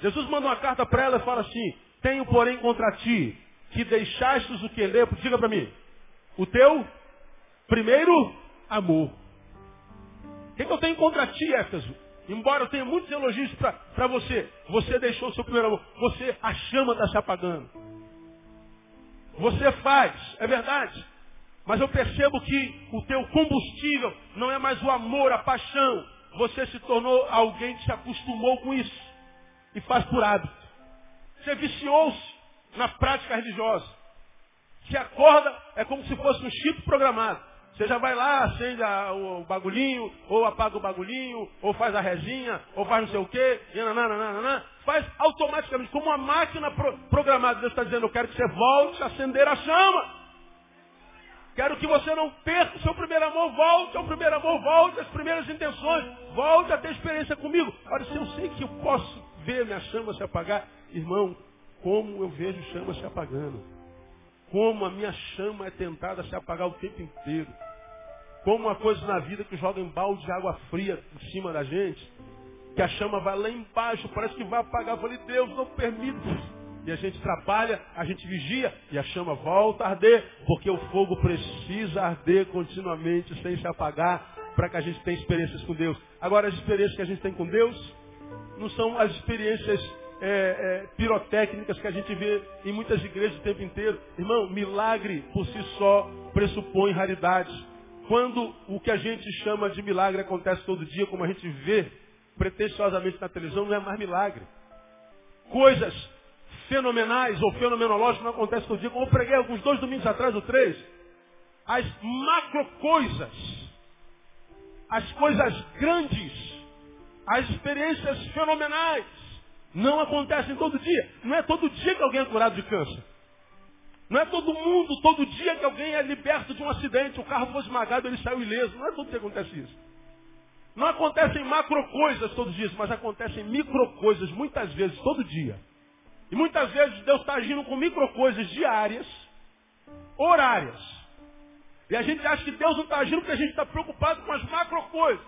Jesus manda uma carta para ela e fala assim, tenho porém contra ti, que deixastes o que ler, diga para mim, o teu primeiro amor. O que, que eu tenho contra ti, Éfeso? Embora eu tenha muitos elogios para você, você deixou o seu primeiro amor. Você, a chama está se apagando. Você faz, é verdade. Mas eu percebo que o teu combustível não é mais o amor, a paixão. Você se tornou alguém que se acostumou com isso. E faz por hábito. Você viciou-se na prática religiosa. Se acorda, é como se fosse um chip programado. Você já vai lá, acende a, o, bagulhinho, ou apaga o bagulhinho, ou faz a resinha, ou faz não sei o quê, e nananana, faz automaticamente, como uma máquina pro, programada. Deus está dizendo, eu quero que você volte a acender a chama. Quero que você não perca o seu primeiro amor, volte ao primeiro amor, volte às primeiras intenções, volte a ter experiência comigo. Olha, se eu sei que eu posso ver minha chama se apagar, irmão, como eu vejo chama se apagando. Como a minha chama é tentada a se apagar o tempo inteiro. Como uma coisa na vida que joga em balde de água fria em cima da gente, que a chama vai lá embaixo, parece que vai apagar. Eu falei, Deus, não permita. E a gente trabalha, a gente vigia e a chama volta a arder, porque o fogo precisa arder continuamente sem se apagar para que a gente tenha experiências com Deus. Agora, as experiências que a gente tem com Deus não são as experiências é, é, pirotécnicas que a gente vê em muitas igrejas o tempo inteiro. Irmão, milagre por si só pressupõe raridade. Quando o que a gente chama de milagre acontece todo dia, como a gente vê pretensiosamente na televisão, não é mais milagre. Coisas fenomenais ou fenomenológicas não acontecem todo dia, como eu preguei alguns dois domingos atrás, ou três. As macro coisas, as coisas grandes, as experiências fenomenais, não acontecem todo dia. Não é todo dia que alguém é curado de câncer. Não é todo mundo, todo dia que alguém é liberto de um acidente, o carro foi esmagado, ele saiu ileso. Não é todo dia que acontece isso. Não acontecem macro coisas todos os dias, mas acontecem micro coisas muitas vezes, todo dia. E muitas vezes Deus está agindo com micro coisas diárias, horárias. E a gente acha que Deus não está agindo porque a gente está preocupado com as macro coisas.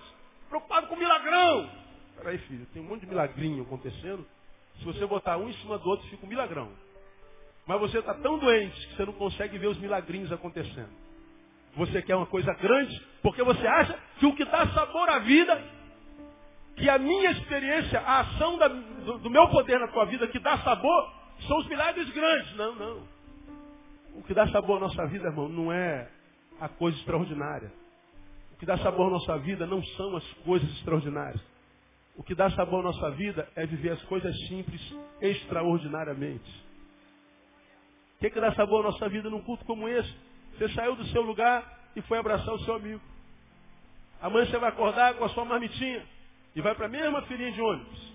Preocupado com o milagrão. Peraí, filho, tem um monte de milagrinho acontecendo. Se você botar um em cima do outro, fica um milagrão. Mas você está tão doente que você não consegue ver os milagrinhos acontecendo. Você quer uma coisa grande porque você acha que o que dá sabor à vida, que a minha experiência, a ação da, do, do meu poder na tua vida que dá sabor, são os milagres grandes. Não, não. O que dá sabor à nossa vida, irmão, não é a coisa extraordinária. O que dá sabor à nossa vida não são as coisas extraordinárias. O que dá sabor à nossa vida é viver as coisas simples extraordinariamente. Que, que dá sabor à nossa vida num culto como esse? Você saiu do seu lugar e foi abraçar o seu amigo. Amanhã você vai acordar com a sua marmitinha e vai para a mesma filinha de ônibus.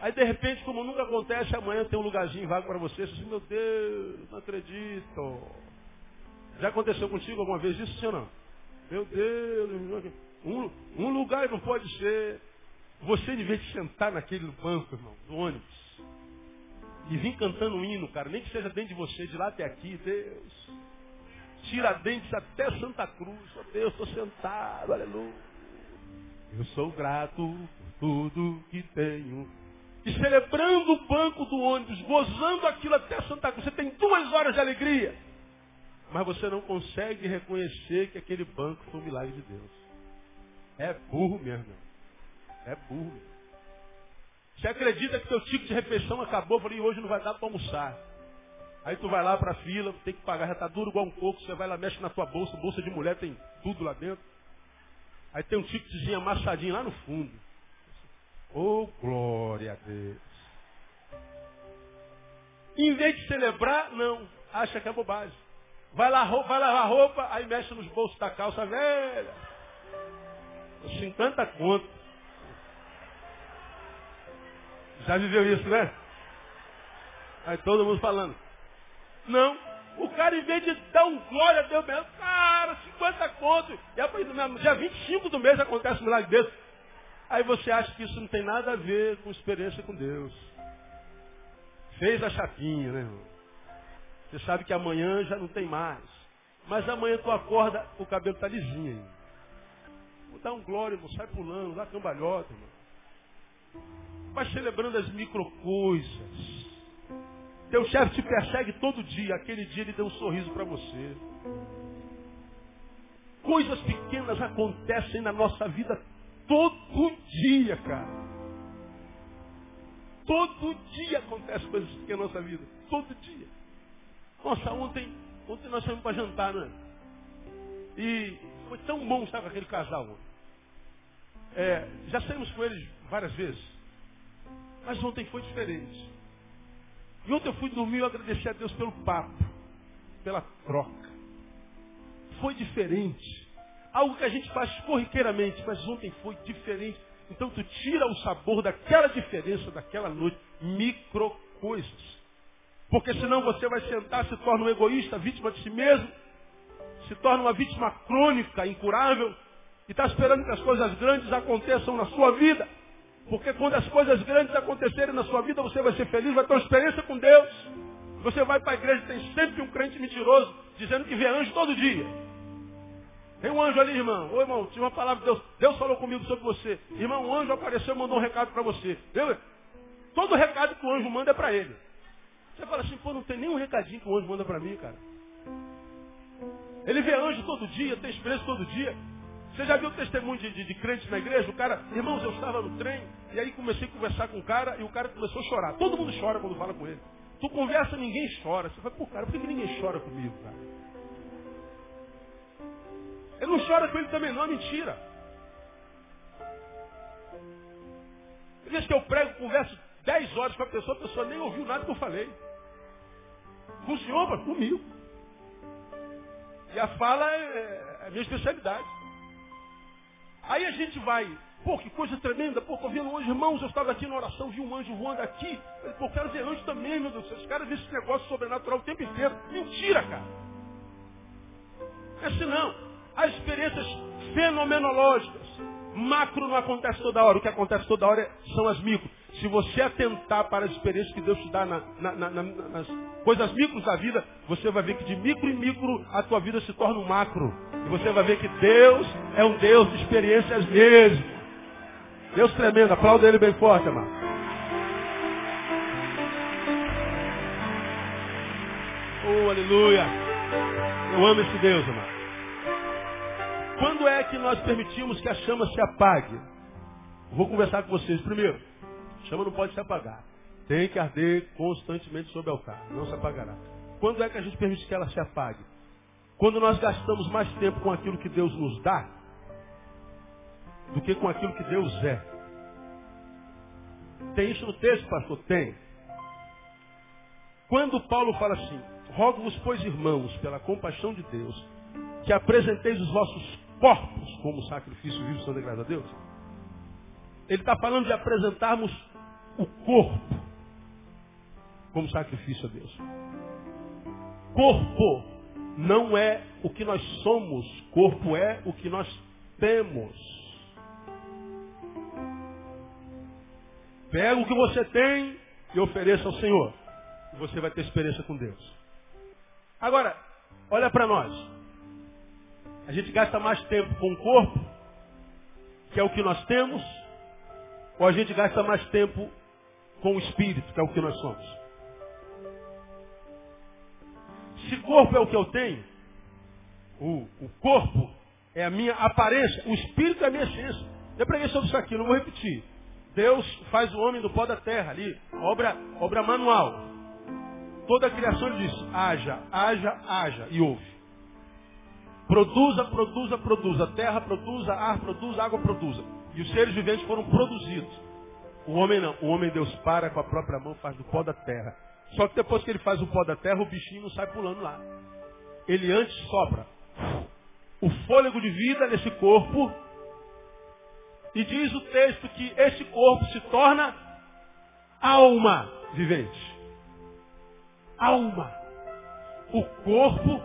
Aí de repente, como nunca acontece, amanhã tem um lugarzinho vago para você. Você diz, meu Deus, não acredito. Já aconteceu contigo alguma vez isso, senhor não? Meu Deus, um, um lugar não pode ser. Você, em vez de sentar naquele banco, irmão, do ônibus, e vir cantando um hino, cara, nem que seja dentro de você, de lá até aqui, Deus. Tiradentes até Santa Cruz, ó oh, Deus, estou sentado, aleluia. Eu sou grato por tudo que tenho. E celebrando o banco do ônibus, gozando aquilo até Santa Cruz. Você tem duas horas de alegria. Mas você não consegue reconhecer que aquele banco foi um milagre de Deus. É burro, meu irmão. É burro. Você acredita que teu ticket de refeição acabou, falei, hoje não vai dar para almoçar. Aí tu vai lá para a fila, tem que pagar, já está duro igual um coco, você vai lá, mexe na tua bolsa, bolsa de mulher tem tudo lá dentro. Aí tem um ticketzinho amassadinho lá no fundo. Oh, glória a Deus. Em vez de celebrar, não, acha que é bobagem. Vai, lá, vai lavar roupa, aí mexe nos bolsos da calça velha. 50 conto. Já viveu isso, né? Aí todo mundo falando. Não. O cara, em vez de dar um glória a Deus mesmo, cara, 50 contos. E aí, no dia 25 do mês acontece um milagre desse. Aí você acha que isso não tem nada a ver com experiência com Deus. Fez a chapinha, né, irmão? Você sabe que amanhã já não tem mais. Mas amanhã tu acorda, o cabelo está lisinho ainda. Vou dar um glória, irmão, sai pulando, dá cambalhota, irmão. Vai celebrando as micro coisas. Teu chefe te persegue todo dia. Aquele dia ele deu um sorriso para você. Coisas pequenas acontecem na nossa vida todo dia, cara. Todo dia acontecem coisas pequenas na nossa vida. Todo dia. Nossa, ontem, ontem nós fomos para jantar, né? E foi tão bom estar com aquele casal. É, já saímos com eles várias vezes. Mas ontem foi diferente. E ontem eu fui dormir e agradecer a Deus pelo papo, pela troca. Foi diferente. Algo que a gente faz corriqueiramente, mas ontem foi diferente. Então tu tira o sabor daquela diferença daquela noite, micro coisas. Porque senão você vai sentar, se torna um egoísta, vítima de si mesmo, se torna uma vítima crônica, incurável, e está esperando que as coisas grandes aconteçam na sua vida. Porque quando as coisas grandes acontecerem na sua vida, você vai ser feliz, vai ter uma experiência com Deus. Você vai para a igreja e tem sempre um crente mentiroso, dizendo que vê anjo todo dia. Tem um anjo ali, irmão. Ô irmão, tinha uma palavra de Deus. Deus falou comigo sobre você. Irmão, um anjo apareceu e mandou um recado para você. Eu, todo recado que o anjo manda é para ele. Você fala assim, pô, não tem nenhum recadinho que o anjo manda para mim, cara. Ele vê anjo todo dia, tem experiência todo dia. Você já viu o testemunho de, de, de crentes na igreja? O cara, irmãos, eu estava no trem, e aí comecei a conversar com o cara, e o cara começou a chorar. Todo mundo chora quando fala com ele. Tu conversa, ninguém chora. Você fala, pô, cara, por que, que ninguém chora comigo, cara? Ele não chora com ele também, não, é mentira. Diz que eu prego, converso 10 horas com a pessoa, a pessoa nem ouviu nada que eu falei. Funciona comigo. E a fala é, é a minha especialidade. Aí a gente vai, pô, que coisa tremenda, pô, tô vendo hoje, irmãos, eu estava aqui na oração, vi um anjo voando aqui. Falei, pô, quero ver anjo também, meu Deus, os caras veem esse negócio sobrenatural o tempo inteiro. Mentira, cara. É assim não. As experiências fenomenológicas. Macro não acontece toda hora. O que acontece toda hora são as micro. Se você atentar para as experiências que Deus te dá na, na, na, nas coisas micros da vida, você vai ver que de micro em micro a tua vida se torna um macro. E você vai ver que Deus é um Deus de experiências mesmo. Deus tremendo, aplauda ele bem forte, amado. Oh, aleluia. Eu amo esse Deus, amado. Quando é que nós permitimos que a chama se apague? Vou conversar com vocês primeiro. Chama não pode se apagar. Tem que arder constantemente sobre o altar. Não se apagará. Quando é que a gente permite que ela se apague? Quando nós gastamos mais tempo com aquilo que Deus nos dá do que com aquilo que Deus é. Tem isso no texto, pastor? Tem. Quando Paulo fala assim, rogo-vos, pois, irmãos, pela compaixão de Deus, que apresenteis os vossos corpos como sacrifício vivo, santo graças a Deus. Ele está falando de apresentarmos o corpo como sacrifício a Deus. Corpo não é o que nós somos, corpo é o que nós temos. Pega o que você tem e ofereça ao Senhor. E você vai ter experiência com Deus. Agora, olha para nós. A gente gasta mais tempo com o corpo, que é o que nós temos, ou a gente gasta mais tempo com o espírito, que é o que nós somos? Se corpo é o que eu tenho, o, o corpo é a minha aparência, o espírito é a minha essência. Eu preguei sobre isso aqui, não vou repetir. Deus faz o homem do pó da terra ali, obra, obra manual. Toda a criação diz, haja, haja, haja, e ouve. Produza, produza, produza. Terra produza, ar produza, água produza. E os seres viventes foram produzidos. O homem não. O homem Deus para com a própria mão, faz do pó da terra. Só que depois que ele faz o pó da terra, o bichinho não sai pulando lá. Ele antes sopra o fôlego de vida nesse corpo. E diz o texto que esse corpo se torna alma vivente. Alma. O corpo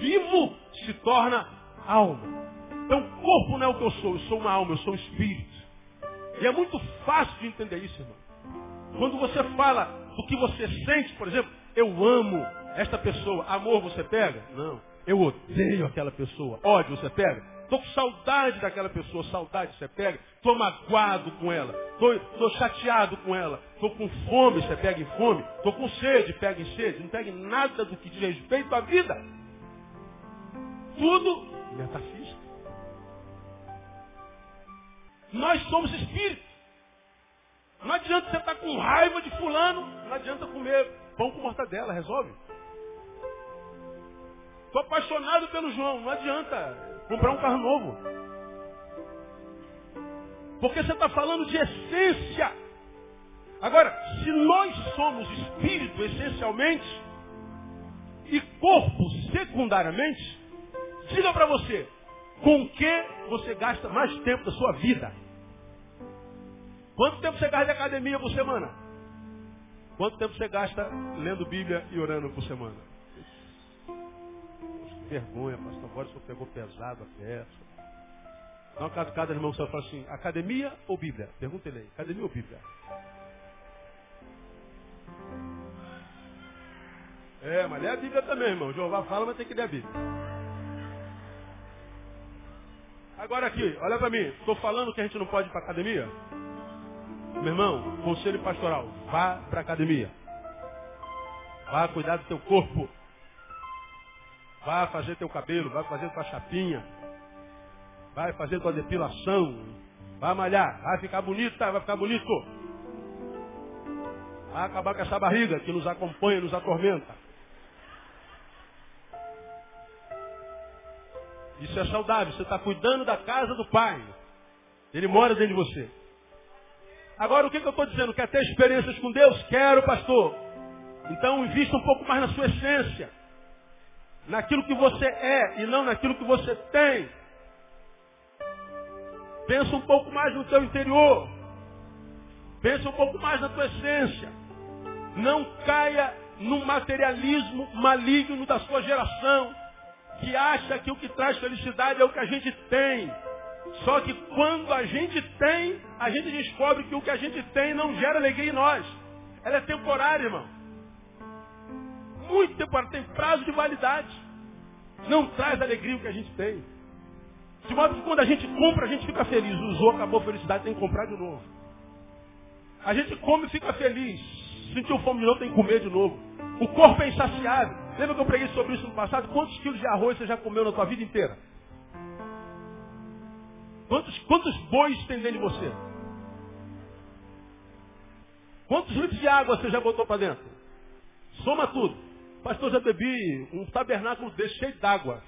vivo se torna alma. Então, o corpo não é o que eu sou, eu sou uma alma, eu sou um espírito. E é muito fácil de entender isso, irmão. Quando você fala do que você sente, por exemplo, eu amo esta pessoa, amor você pega? Não. Eu odeio aquela pessoa. Ódio você pega? Estou com saudade daquela pessoa, saudade você pega? Estou magoado com ela, estou chateado com ela, estou com fome, você pega em fome, estou com sede, pega em sede, não pega em nada do que diz respeito à vida. Tudo metafísica. Nós somos espíritos. Não adianta você estar com raiva de fulano, não adianta comer pão com mortadela, resolve. Estou apaixonado pelo João, não adianta comprar um carro novo. Porque você está falando de essência. Agora, se nós somos espírito essencialmente e corpo secundariamente, diga para você, com que você gasta mais tempo da sua vida? Quanto tempo você gasta de academia por semana? Quanto tempo você gasta lendo Bíblia e orando por semana? Que vergonha, pastor. Agora senhor pegou pesado a peça. Então, cada, cada irmão só fala assim, academia ou Bíblia? Pergunta ele aí, academia ou Bíblia? É, mas lê a Bíblia também, irmão. Jeová fala, mas tem que ler a Bíblia. Agora aqui, olha para mim. Estou falando que a gente não pode ir para academia? Meu irmão, conselho pastoral, vá para academia. Vá cuidar do teu corpo. Vá fazer teu cabelo, vá fazer tua chapinha. Vai fazer tua depilação. Vai malhar, vai ficar bonita, vai ficar bonito. Vai acabar com essa barriga que nos acompanha, nos atormenta. Isso é saudável. Você está cuidando da casa do Pai. Ele mora dentro de você. Agora, o que, que eu estou dizendo? Quer ter experiências com Deus? Quero, pastor. Então, invista um pouco mais na sua essência. Naquilo que você é e não naquilo que você tem. Pensa um pouco mais no teu interior. Pensa um pouco mais na tua essência. Não caia no materialismo maligno da sua geração que acha que o que traz felicidade é o que a gente tem. Só que quando a gente tem, a gente descobre que o que a gente tem não gera alegria em nós. Ela é temporária, irmão. Muito temporária, tem prazo de validade. Não traz alegria o que a gente tem. De modo que quando a gente compra, a gente fica feliz. Usou, acabou a felicidade, tem que comprar de novo. A gente come e fica feliz. Sentiu fome de novo, tem que comer de novo. O corpo é insaciável. Lembra que eu preguei sobre isso no passado? Quantos quilos de arroz você já comeu na tua vida inteira? Quantos, quantos bois tem dentro de você? Quantos litros de água você já botou para dentro? Soma tudo. Pastor, já bebi um tabernáculo desse cheio d'água.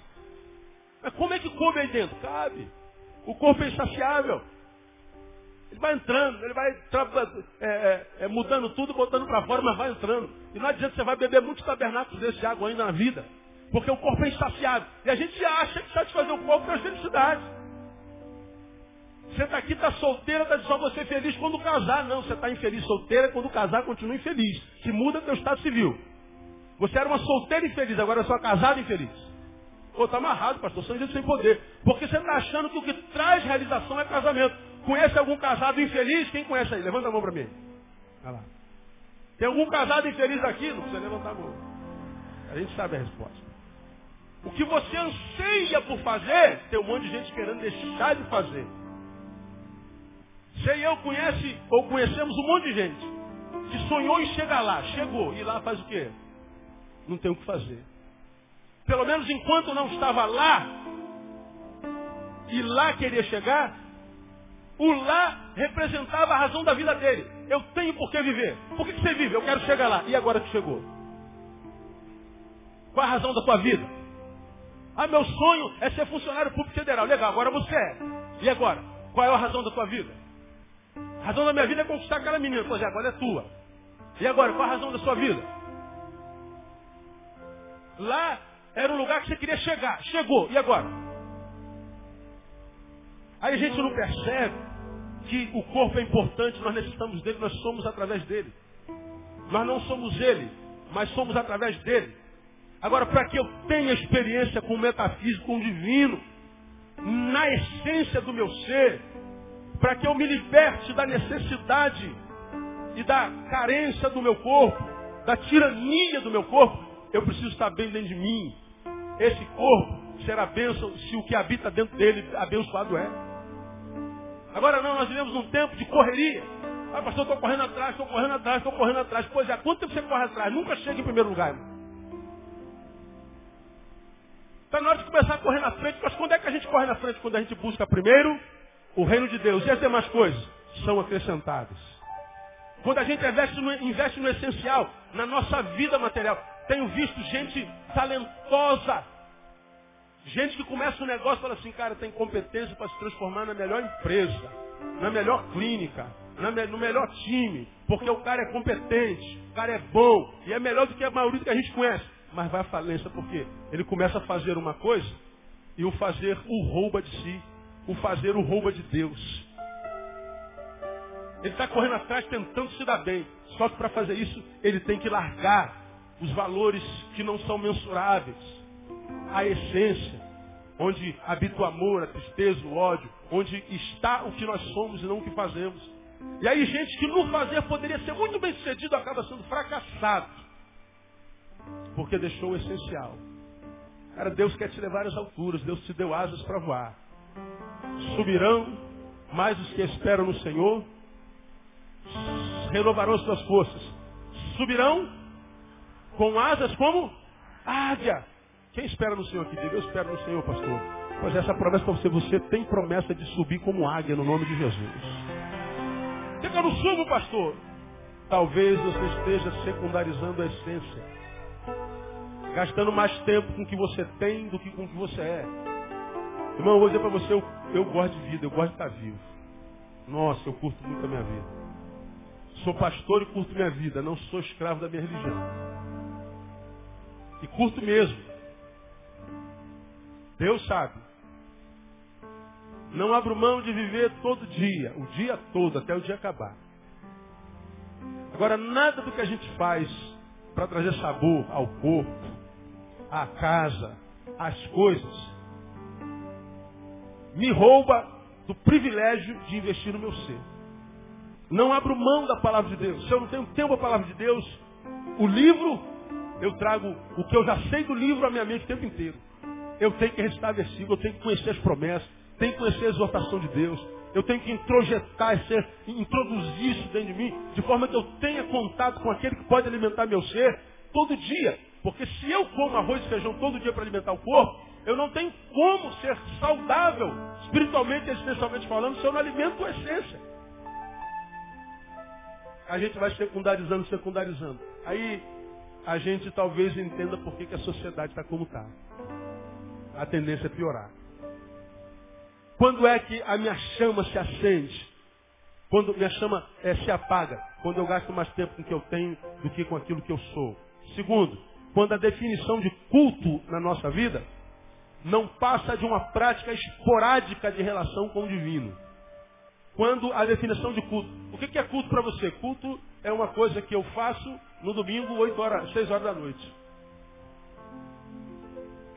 Mas como é que come aí dentro? Cabe. O corpo é insaciável. Ele vai entrando, ele vai é, é, é, mudando tudo, botando para fora, mas vai entrando. E não adianta você vai beber muitos tabernáculos desse água ainda na vida. Porque o corpo é insaciável. E a gente acha que satisfazer o corpo é felicidade. Você está aqui, está solteira, está só você feliz quando casar. Não, você está infeliz solteira, quando casar continua infeliz. Se muda teu estado civil. Você era uma solteira infeliz, agora é só casada infeliz. Pô, está amarrado, pastor, sem sem poder. Porque você está achando que o que traz realização é casamento. Conhece algum casado infeliz? Quem conhece aí? Levanta a mão para mim. Olha lá. Tem algum casado infeliz aqui? Não precisa levantar a mão. A gente sabe a resposta. O que você anseia por fazer, tem um monte de gente querendo deixar de fazer. Você e eu conhece, ou conhecemos um monte de gente que sonhou em chegar lá. Chegou. E lá faz o quê? Não tem o que fazer. Pelo menos enquanto não estava lá, e lá queria chegar, o lá representava a razão da vida dele. Eu tenho por que viver. Por que, que você vive? Eu quero chegar lá. E agora que chegou? Qual a razão da tua vida? Ah, meu sonho é ser funcionário público federal. Legal, agora você é. E agora? Qual é a razão da tua vida? A razão da minha vida é conquistar aquela menina. Pois é, agora é tua. E agora, qual a razão da sua vida? Lá era o lugar que você queria chegar. Chegou. E agora? Aí a gente não percebe que o corpo é importante, nós necessitamos dele, nós somos através dele. Nós não somos ele, mas somos através dele. Agora, para que eu tenha experiência com o metafísico, com o divino, na essência do meu ser, para que eu me liberte da necessidade e da carência do meu corpo, da tirania do meu corpo, eu preciso estar bem dentro de mim. Esse corpo será bênção se o que habita dentro dele abençoado é. Agora não, nós vivemos num tempo de correria. Ah, pastor, estou correndo atrás, estou correndo atrás, estou correndo atrás. Pois é, quanto tempo você corre atrás? Nunca chega em primeiro lugar. Está na hora de começar a correr na frente, mas quando é que a gente corre na frente? Quando a gente busca primeiro o reino de Deus. E as demais coisas são acrescentadas. Quando a gente investe no, investe no essencial, na nossa vida material. Tenho visto gente talentosa, Gente que começa um negócio e fala assim, cara, tem competência para se transformar na melhor empresa, na melhor clínica, no melhor time, porque o cara é competente, o cara é bom, e é melhor do que a maioria que a gente conhece. Mas vai à falência porque ele começa a fazer uma coisa e o fazer o rouba de si, o fazer o rouba de Deus. Ele está correndo atrás tentando se dar bem. Só que para fazer isso, ele tem que largar os valores que não são mensuráveis a essência, onde habita o amor, a tristeza, o ódio, onde está o que nós somos e não o que fazemos. E aí gente que no fazer poderia ser muito bem sucedido acaba sendo fracassado. Porque deixou o essencial. Cara, Deus quer te levar às alturas, Deus te deu asas para voar. Subirão mais os que esperam no Senhor, renovarão suas forças. Subirão com asas como águia. Quem espera no Senhor aqui? Diga, eu espero no Senhor, pastor. Pois essa promessa para você, você tem promessa de subir como águia no nome de Jesus. Diga, eu não subo, pastor. Talvez você esteja secundarizando a essência. Gastando mais tempo com o que você tem do que com o que você é. Irmão, eu vou dizer para você, eu, eu gosto de vida, eu gosto de estar vivo. Nossa, eu curto muito a minha vida. Sou pastor e curto minha vida, não sou escravo da minha religião. E curto mesmo. Deus sabe. Não abro mão de viver todo dia, o dia todo, até o dia acabar. Agora, nada do que a gente faz para trazer sabor ao corpo, à casa, às coisas, me rouba do privilégio de investir no meu ser. Não abro mão da palavra de Deus. Se eu não tenho tempo a palavra de Deus, o livro, eu trago o que eu já sei do livro à minha mente o tempo inteiro. Eu tenho que versículo, eu tenho que conhecer as promessas, tenho que conhecer a exortação de Deus. Eu tenho que introjetar, introduzir isso dentro de mim, de forma que eu tenha contato com aquele que pode alimentar meu ser todo dia. Porque se eu como arroz e feijão todo dia para alimentar o corpo, eu não tenho como ser saudável, espiritualmente e existencialmente falando, se eu não alimento a essência. A gente vai secundarizando, secundarizando. Aí a gente talvez entenda por que, que a sociedade está como está a tendência é piorar. Quando é que a minha chama se acende? Quando minha chama é, se apaga? Quando eu gasto mais tempo com o que eu tenho do que com aquilo que eu sou. Segundo, quando a definição de culto na nossa vida não passa de uma prática esporádica de relação com o divino. Quando a definição de culto. O que é culto para você? Culto é uma coisa que eu faço no domingo, 8 horas, 6 horas da noite.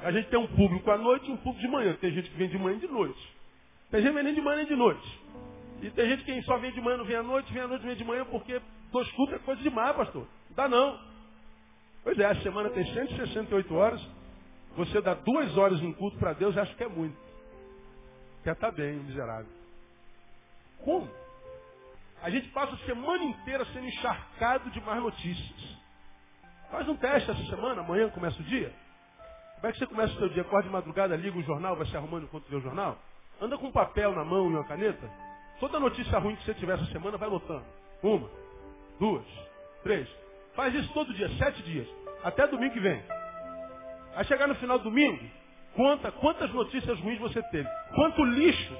A gente tem um público à noite e um público de manhã. Tem gente que vem de manhã e de noite. Tem gente que vem nem de manhã nem de noite. E tem gente que só vem de manhã não vem à noite, vem à noite vem de manhã porque dois cultos é coisa demais, pastor. Dá não. Pois é, a semana tem 168 horas. Você dá duas horas em culto para Deus, acho que é muito. Quer estar tá bem, miserável. Como? A gente passa a semana inteira sendo encharcado de más notícias. Faz um teste essa semana, amanhã começa o dia. Como é que você começa o seu dia? Acorda de madrugada, liga o jornal, vai se arrumando enquanto vê o jornal? Anda com um papel na mão e uma caneta. Toda notícia ruim que você tiver essa semana, vai lotando. Uma, duas, três. Faz isso todo dia, sete dias. Até domingo que vem. Aí chegar no final do domingo, conta quantas notícias ruins você teve. Quanto lixo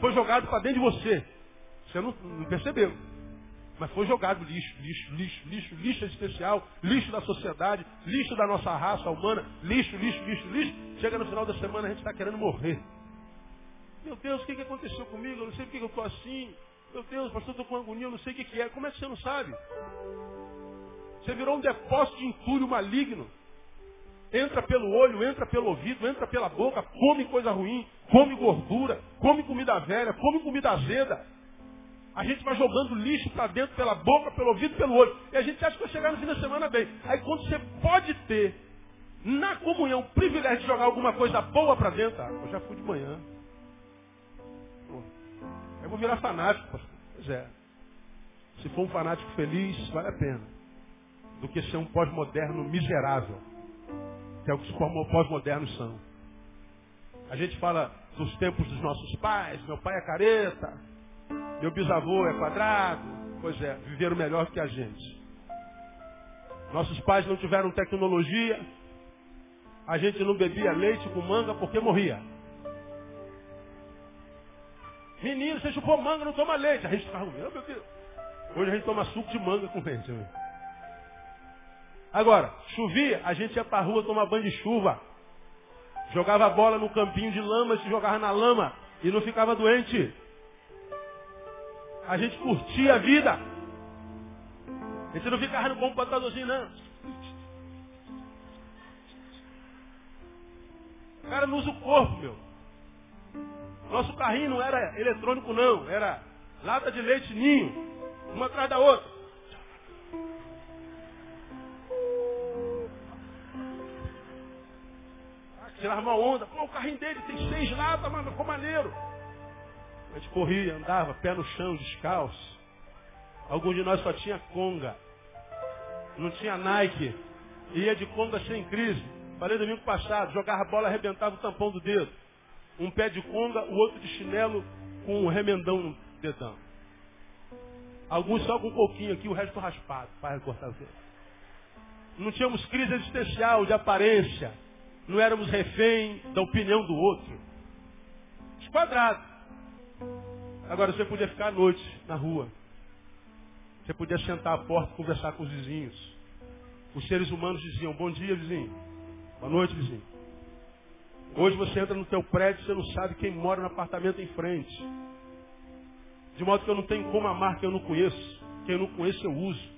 foi jogado para dentro de você. Você não, não percebeu. Mas foi jogado lixo, lixo, lixo, lixo, lixo especial, lixo da sociedade, lixo da nossa raça humana, lixo, lixo, lixo, lixo. Chega no final da semana a gente está querendo morrer. Meu Deus, o que, que aconteceu comigo? Eu não sei por que eu estou assim. Meu Deus, pastor, estou com agonia, eu não sei o que, que é. Como é que você não sabe? Você virou um depósito de entulho maligno. Entra pelo olho, entra pelo ouvido, entra pela boca, come coisa ruim, come gordura, come comida velha, come comida azeda. A gente vai jogando lixo para dentro pela boca, pelo ouvido, pelo olho. E a gente acha que vai chegar no fim da semana bem. Aí quando você pode ter na comunhão o privilégio de jogar alguma coisa boa para dentro, ah, eu já fui de manhã. Eu vou virar fanático, pastor. Pois é. Se for um fanático feliz, vale a pena. Do que ser um pós-moderno miserável. Que é o que os pós-modernos são. A gente fala dos tempos dos nossos pais, meu pai é careta, meu bisavô é quadrado. Pois é, viveram melhor que a gente. Nossos pais não tiveram tecnologia. A gente não bebia leite com manga porque morria. Menino, você chupou manga, não toma leite. A gente ficava, meu Deus. Hoje a gente toma suco de manga com leite. Agora, chovia, a gente ia pra rua tomar banho de chuva. Jogava bola no campinho de lama, se jogava na lama e não ficava doente. A gente curtia a vida. A gente não ficava no bom computadorzinho, não. O cara não usa o corpo, meu. Nosso carrinho não era eletrônico, não. Era lata de leite ninho, uma atrás da outra. Tirava uma onda. Pô, o carrinho dele tem seis latas, mano, ficou maneiro. A gente corria, andava, pé no chão, descalço. Alguns de nós só tinha conga. Não tinha Nike. Ia de conga sem crise. Falei domingo passado, jogava bola, arrebentava o tampão do dedo. Um pé de conga, o outro de chinelo com um remendão no dedão. Alguns só com um pouquinho aqui, o resto raspado, para recortar o dedo. Não tínhamos crise existencial de aparência. Não éramos refém da opinião do outro. Esquadrado. Agora você podia ficar à noite na rua. Você podia sentar à porta e conversar com os vizinhos. Os seres humanos diziam, bom dia, vizinho. Boa noite, vizinho. Hoje você entra no teu prédio e você não sabe quem mora no apartamento em frente. De modo que eu não tenho como amar quem eu não conheço. Quem eu não conheço eu uso.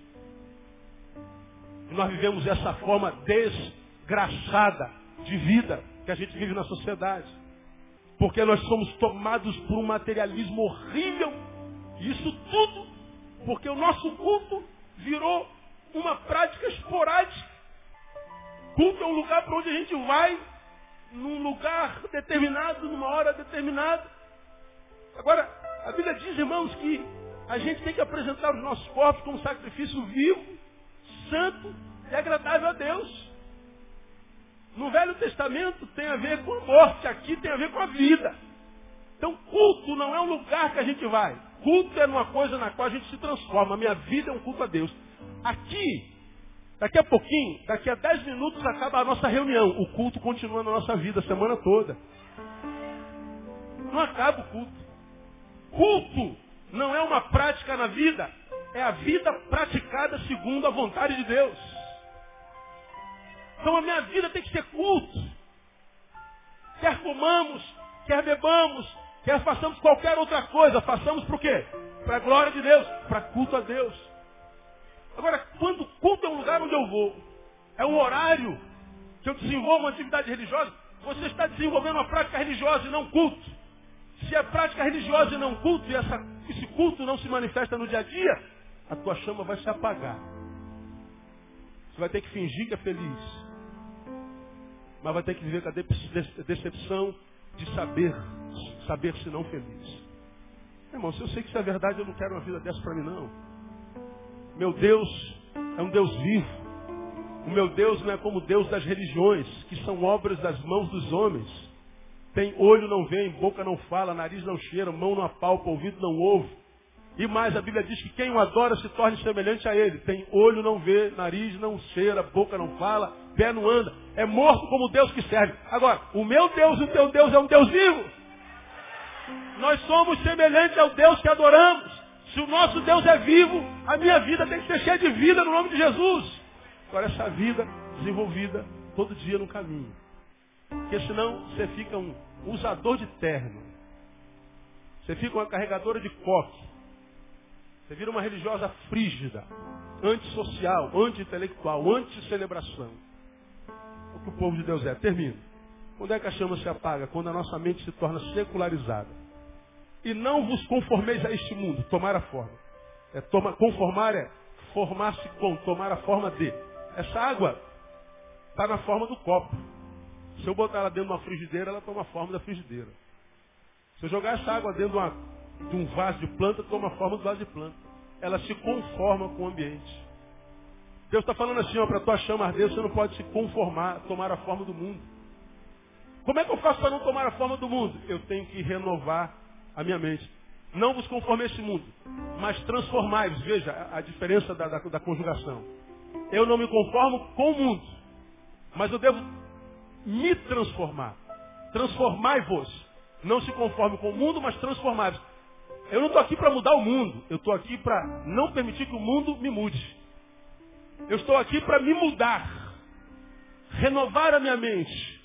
E nós vivemos essa forma desgraçada de vida que a gente vive na sociedade. Porque nós somos tomados por um materialismo horrível. Isso tudo porque o nosso culto virou uma prática esporádica. Culto é um lugar para onde a gente vai num lugar determinado, numa hora determinada. Agora, a Bíblia diz, irmãos, que a gente tem que apresentar os nossos corpos como sacrifício vivo, santo e agradável a Deus. No Velho Testamento tem a ver com a morte, aqui tem a ver com a vida. Então, culto não é um lugar que a gente vai. Culto é uma coisa na qual a gente se transforma. A minha vida é um culto a Deus. Aqui, Daqui a pouquinho, daqui a dez minutos acaba a nossa reunião. O culto continua na nossa vida a semana toda. Não acaba o culto. Culto não é uma prática na vida, é a vida praticada segundo a vontade de Deus. Então a minha vida tem que ser culto. Quer comamos, quer bebamos, quer façamos qualquer outra coisa, façamos o quê? Para a glória de Deus, para culto a Deus. Agora, quando culto é um lugar onde eu vou, é um horário que eu desenvolvo uma atividade religiosa, você está desenvolvendo uma prática religiosa e não culto. Se é prática religiosa e não culto, e essa, esse culto não se manifesta no dia a dia, a tua chama vai se apagar. vai ter que fingir que é feliz. Mas vai ter que viver com a decepção de saber, saber se não feliz. Irmão, se eu sei que isso é verdade, eu não quero uma vida dessa para mim, não. Meu Deus é um Deus vivo. O meu Deus não é como o Deus das religiões, que são obras das mãos dos homens. Tem olho não vê, boca não fala, nariz não cheira, mão não apalpa, ouvido não ouve. E mais, a Bíblia diz que quem o adora se torne semelhante a ele. Tem olho não vê, nariz não cheira, boca não fala, pé não anda. É morto como Deus que serve. Agora, o meu Deus e o teu Deus é um Deus vivo. Nós somos semelhantes ao Deus que adoramos. Se o nosso Deus é vivo, a minha vida tem que ser cheia de vida no nome de Jesus. Agora, essa vida desenvolvida todo dia no caminho. Porque senão você fica um usador de terno. Você fica uma carregadora de coque. Você vira uma religiosa frígida, antissocial, anti-intelectual, anti-celebração. O que o povo de Deus é. Termino. Quando é que a chama se apaga? Quando a nossa mente se torna secularizada. E não vos conformeis a este mundo, tomar a forma. É, toma, conformar é formar-se com, tomar a forma de. Essa água está na forma do copo. Se eu botar ela dentro de uma frigideira, ela toma a forma da frigideira. Se eu jogar essa água dentro de, uma, de um vaso de planta, toma a forma do vaso de planta. Ela se conforma com o ambiente. Deus está falando assim, para tua chama arder, você não pode se conformar, tomar a forma do mundo. Como é que eu faço para não tomar a forma do mundo? Eu tenho que renovar a minha mente. Não vos conforme esse mundo, mas transformai-vos. Veja a diferença da, da, da conjugação. Eu não me conformo com o mundo, mas eu devo me transformar. Transformai-vos. Não se conforme com o mundo, mas transformai-vos. Eu não estou aqui para mudar o mundo. Eu estou aqui para não permitir que o mundo me mude. Eu estou aqui para me mudar. Renovar a minha mente.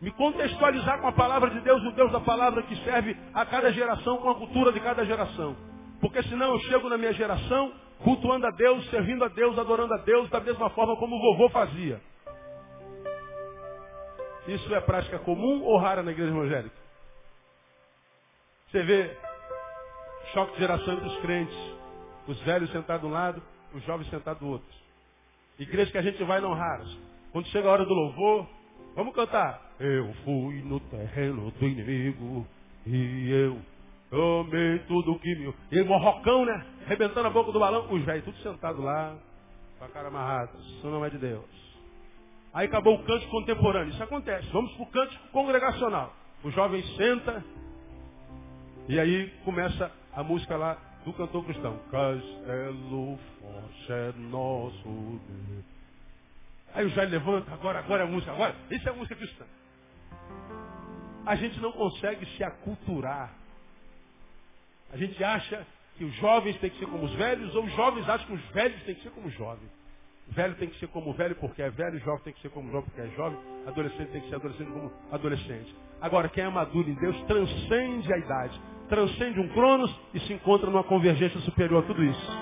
Me contextualizar com a palavra de Deus, o Deus da palavra que serve a cada geração com a cultura de cada geração. Porque senão eu chego na minha geração cultuando a Deus, servindo a Deus, adorando a Deus da mesma forma como o vovô fazia. Isso é prática comum ou rara na igreja evangélica? Você vê choque de geração entre os crentes. Os velhos sentados de um lado, os jovens sentados do outro. Igreja que a gente vai não raras. Quando chega a hora do louvor, vamos cantar. Eu fui no terreno do inimigo e eu tomei tudo que me... E morrocão, né? Rebentando a boca do balão, os velhos tudo sentados lá, com a cara amarrada. Isso não é de Deus. Aí acabou o cântico contemporâneo. Isso acontece. Vamos para o cântico congregacional. O jovem senta e aí começa a música lá do cantor cristão. Castelo forte é nosso Deus. Aí o jovem levanta, agora, agora é a música, agora, isso é música cristã. A gente não consegue se aculturar. A gente acha que os jovens têm que ser como os velhos, ou os jovens acham que os velhos têm que ser como os jovens. Velho tem que ser como velho porque é velho, jovem tem que ser como jovem porque é jovem, adolescente tem que ser adolescente como adolescente. Agora, quem é maduro em Deus transcende a idade, transcende um cronos e se encontra numa convergência superior a tudo isso.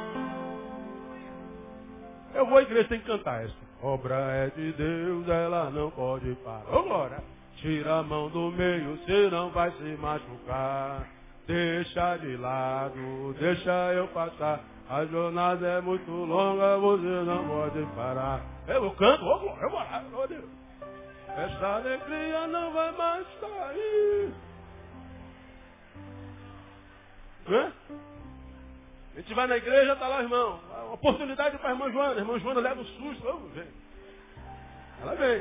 Eu vou à igreja, tem que cantar essa. Obra é de Deus, ela não pode parar. Agora, tira a mão do meio, você não vai se machucar. Deixa de lado, deixa eu passar. A jornada é muito longa, você não pode parar. Eu canto, ô glória, eu vou Deus. Essa alegria não vai mais sair. Hã? A gente vai na igreja, está lá, irmão. Oportunidade para a irmã Joana. A irmã Joana leva um susto. Vamos ver. Ela vem.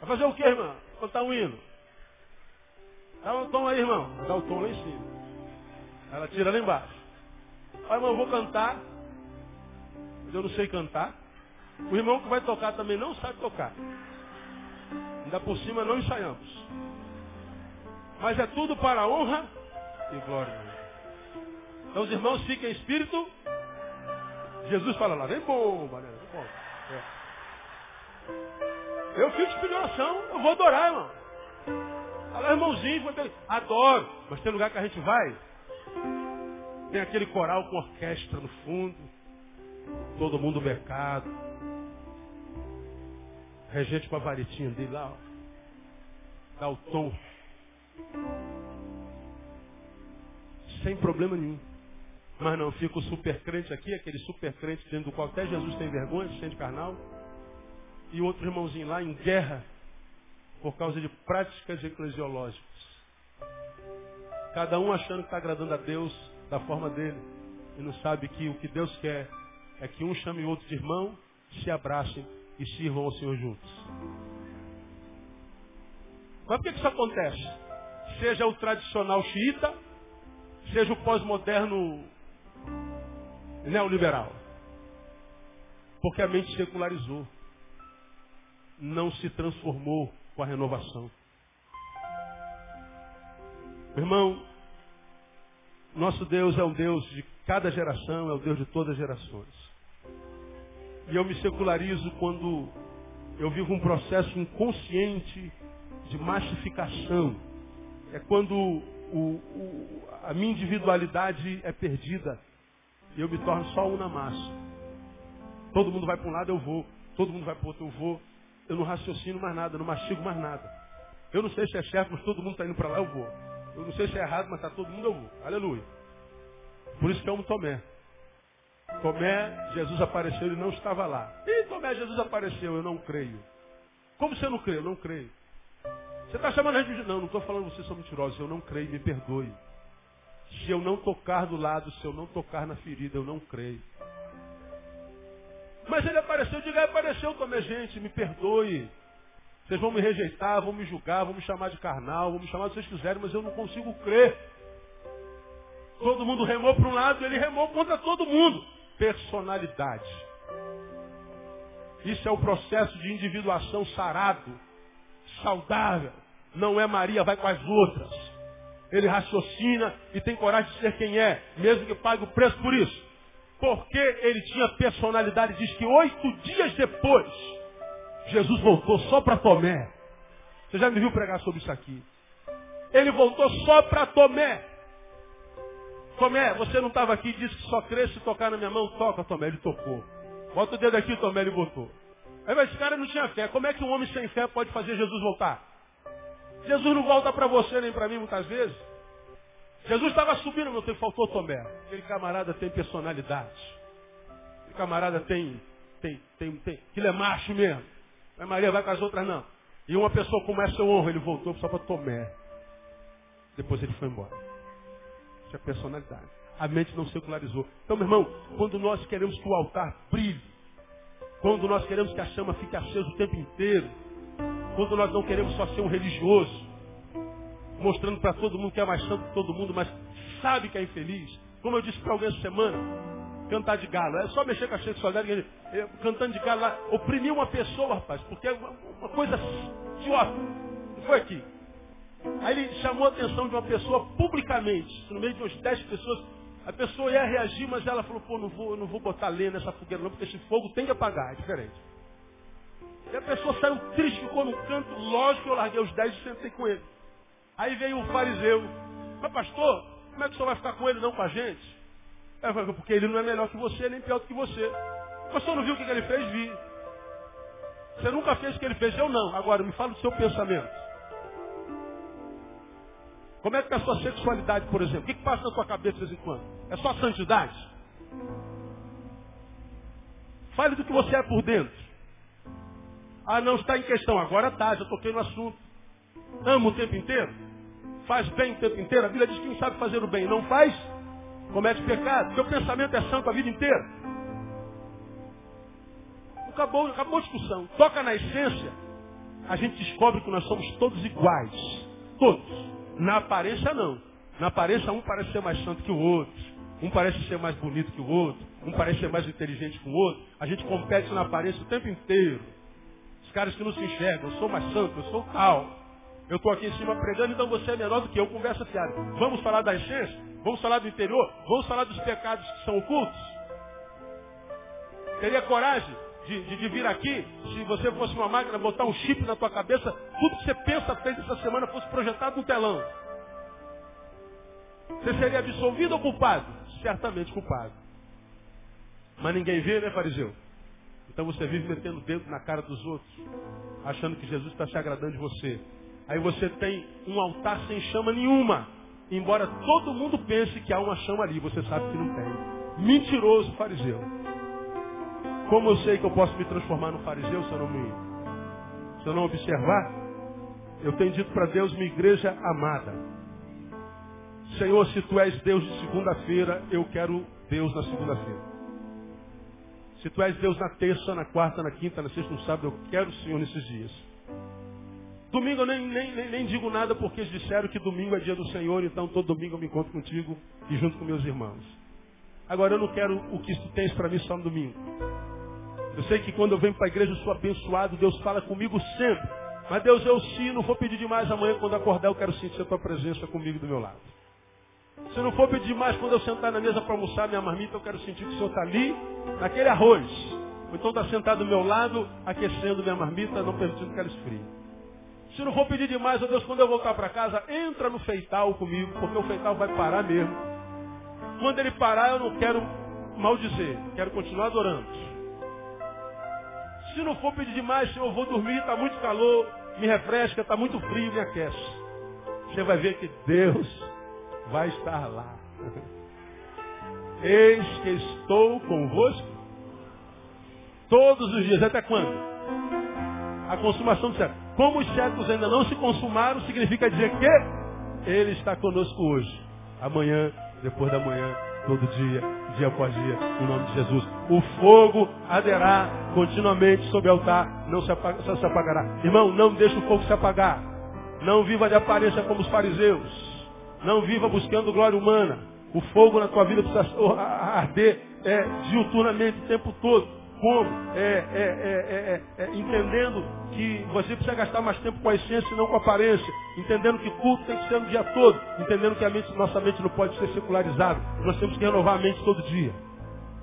Vai fazer o que, irmã? Cantar um hino. Dá um tom aí, irmão. Dá o tom lá em cima. Ela tira lá embaixo. Ah, irmão, eu vou cantar. Mas eu não sei cantar. O irmão que vai tocar também não sabe tocar. Ainda por cima não ensaiamos. Mas é tudo para a honra e glória. Então os irmãos fiquem em espírito. Jesus fala lá, vem bom, vem bom. É. Eu fico de oração, eu vou adorar, irmão. Fala, irmãozinho, adoro. Mas tem lugar que a gente vai, tem aquele coral com orquestra no fundo. Todo mundo becado. Regente com a varetinha dele lá. Ó. Dá o tom. Sem problema nenhum. Mas não, fica o super crente aqui, aquele super crente dentro do qual até Jesus tem vergonha, se sente carnal. E outro irmãozinho lá em guerra por causa de práticas eclesiológicas. Cada um achando que está agradando a Deus da forma dele. E não sabe que o que Deus quer é que um chame o outro de irmão, se abracem e sirvam ao Senhor juntos. Mas por que isso acontece? Seja o tradicional xiita, seja o pós-moderno neoliberal. Porque a mente secularizou. Não se transformou com a renovação. Irmão, nosso Deus é um Deus de cada geração, é o Deus de todas as gerações. E eu me secularizo quando eu vivo um processo inconsciente de massificação. É quando o, o, a minha individualidade é perdida e eu me torno só um na massa. Todo mundo vai para um lado, eu vou. Todo mundo vai para o outro, eu vou. Eu não raciocino mais nada, não mastigo mais nada. Eu não sei se é chefe, mas todo mundo está indo para lá, eu vou. Eu não sei se é errado, mas está todo mundo, eu vou. Aleluia. Por isso que eu amo Tomé. Tomé, Jesus apareceu, ele não estava lá. E Tomé, Jesus apareceu, eu não creio. Como você não crê? Eu não creio. Você está chamando a gente de... Não, não estou falando vocês são mentirosos. Eu não creio, me perdoe. Se eu não tocar do lado, se eu não tocar na ferida, eu não creio. Mas ele apareceu, diga, apareceu Tomé, gente, me perdoe. Vocês vão me rejeitar, vão me julgar, vão me chamar de carnal, vão me chamar do que vocês quiserem, mas eu não consigo crer. Todo mundo remou para um lado, ele remou contra todo mundo. Personalidade. Isso é o processo de individuação sarado, saudável. Não é Maria, vai com as outras. Ele raciocina e tem coragem de ser quem é, mesmo que pague o preço por isso. Porque ele tinha personalidade, diz que oito dias depois, Jesus voltou só para Tomé. Você já me viu pregar sobre isso aqui? Ele voltou só para Tomé. Tomé, você não estava aqui e disse que só cresce tocar na minha mão? Toca, Tomé. Ele tocou. Bota o dedo aqui, Tomé, ele botou. Aí, mas esse cara não tinha fé. Como é que um homem sem fé pode fazer Jesus voltar? Jesus não volta para você nem para mim muitas vezes. Jesus estava subindo, não tem, faltou Tomé. Aquele camarada tem personalidade. Aquele camarada tem, tem, tem, tem, ele é macho mesmo. Mas Maria vai com as outras não. E uma pessoa como essa eu honro, ele voltou só para Tomé. Depois ele foi embora. Isso é personalidade. A mente não secularizou. Então, meu irmão, quando nós queremos que o altar brilhe, quando nós queremos que a chama fique acesa o tempo inteiro, quando nós não queremos só ser um religioso, mostrando para todo mundo que é mais santo que todo mundo, mas sabe que é infeliz. Como eu disse para alguém essa semana, cantar de galo. É só mexer com a sexualidade, cantando de galo lá, oprimir uma pessoa, rapaz, porque é uma, coisa idiota. Foi aqui. Aí ele chamou a atenção de uma pessoa publicamente, no meio de umas dez pessoas. A pessoa ia reagir, mas ela falou, pô, não vou, não vou botar lenha nessa fogueira não, porque esse fogo tem que apagar, é diferente. E a pessoa saiu triste, ficou no canto, lógico eu larguei os dez e sentei com ele. Aí veio o fariseu. Mas pastor, como é que o senhor vai ficar com ele não com a gente? Eu falei, porque ele não é melhor que você, nem pior do que você. O pastor não viu o que ele fez? Vi. Você nunca fez o que ele fez? Eu não. Agora, me fala do seu pensamento. Como é que está a sua sexualidade, por exemplo? O que, que passa na sua cabeça de vez em quando? É só santidade? Fale do que você é por dentro. Ah, não está em questão. Agora tá, já toquei no assunto. Ama o tempo inteiro? Faz bem o tempo inteiro? A Bíblia diz que quem sabe fazer o bem não faz, comete pecado. Seu pensamento é santo a vida inteira. Acabou, acabou a discussão. Toca na essência, a gente descobre que nós somos todos iguais. Todos. Na aparência não. Na aparência um parece ser mais santo que o outro. Um parece ser mais bonito que o outro. Um parece ser mais inteligente que o outro. A gente compete na aparência o tempo inteiro. Caras que não se enxergam, eu sou mais santo, eu sou tal. Eu estou aqui em cima pregando, então você é menor do que eu, conversa fiada. Vamos falar da essência? Vamos falar do interior? Vamos falar dos pecados que são ocultos? Teria coragem de, de, de, vir aqui, se você fosse uma máquina, botar um chip na tua cabeça, tudo que você pensa, fez essa semana fosse projetado no telão. Você seria absolvido ou culpado? Certamente culpado. Mas ninguém vê, né, fariseu? Então você vive metendo dedo na cara dos outros, achando que Jesus está se agradando de você. Aí você tem um altar sem chama nenhuma. embora todo mundo pense que há uma chama ali, você sabe que não tem. Mentiroso fariseu. Como eu sei que eu posso me transformar no fariseu se eu não me, se eu não observar? Eu tenho dito para Deus, minha igreja amada. Senhor, se tu és Deus de segunda-feira, eu quero Deus na segunda-feira. Se tu és Deus na terça, na quarta, na quinta, na sexta, no sábado, eu quero o Senhor nesses dias. Domingo eu nem, nem, nem, nem, digo nada porque eles disseram que domingo é dia do Senhor, então todo domingo eu me encontro contigo e junto com meus irmãos. Agora eu não quero o que tu tens para mim só no domingo. Eu sei que quando eu venho para a igreja eu sou abençoado, Deus fala comigo sempre. Mas Deus, eu sim, não vou pedir demais amanhã quando acordar, eu quero sentir a tua presença comigo do meu lado. Se não for pedir mais quando eu sentar na mesa para almoçar minha marmita, eu quero sentir que o Senhor está ali, naquele arroz. Ou então está sentado do meu lado, aquecendo minha marmita, não permitindo que ela esfrie. Se não for pedir demais, ó Deus, quando eu voltar para casa, entra no feital comigo, porque o feital vai parar mesmo. Quando ele parar, eu não quero maldizer, quero continuar adorando. Se não for pedir demais, Senhor, eu vou dormir, está muito calor, me refresca, está muito frio, me aquece. Você vai ver que Deus vai estar lá. Eis que estou convosco todos os dias. Até quando? A consumação do século. Como os séculos ainda não se consumaram, significa dizer que Ele está conosco hoje, amanhã, depois da manhã, todo dia, dia após dia, em nome de Jesus. O fogo arderá continuamente sobre o altar, não se, apaga, se apagará. Irmão, não deixe o fogo se apagar. Não viva de aparência como os fariseus. Não viva buscando glória humana. O fogo na tua vida precisa arder é, diuturnamente o tempo todo. Como? É, é, é, entendendo que você precisa gastar mais tempo com a essência e não com a aparência. Entendendo que culto tem que ser no dia todo. Entendendo que a mente, nossa mente não pode ser secularizada. Nós temos que renovar a mente todo dia.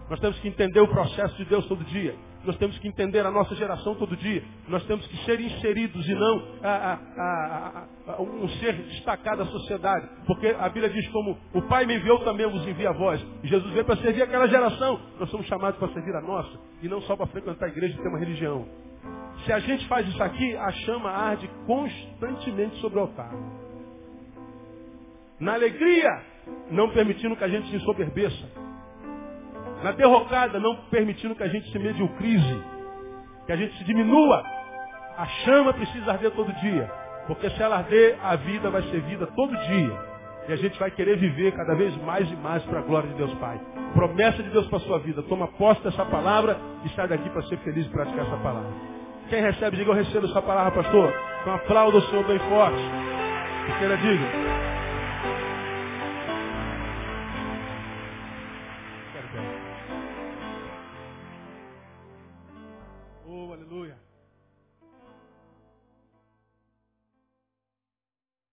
Nós temos que entender o processo de Deus todo dia. Nós temos que entender a nossa geração todo dia. Nós temos que ser inseridos e não a, a, a, um ser destacado da sociedade. Porque a Bíblia diz como o Pai me enviou, também vos envia a vós. E Jesus veio para servir aquela geração. Nós somos chamados para servir a nossa. E não só para frequentar a igreja e ter uma religião. Se a gente faz isso aqui, a chama arde constantemente sobre o altar. Na alegria, não permitindo que a gente se ensoberbeça na derrocada, não permitindo que a gente se mediocrise, que a gente se diminua. A chama precisa arder todo dia, porque se ela arder, a vida vai ser vida todo dia. E a gente vai querer viver cada vez mais e mais para a glória de Deus Pai. Promessa de Deus para a sua vida. Toma posse dessa palavra e sai daqui para ser feliz e praticar essa palavra. Quem recebe, diga eu recebo essa palavra, pastor. Então aplauda o Senhor bem forte. Queira, diga.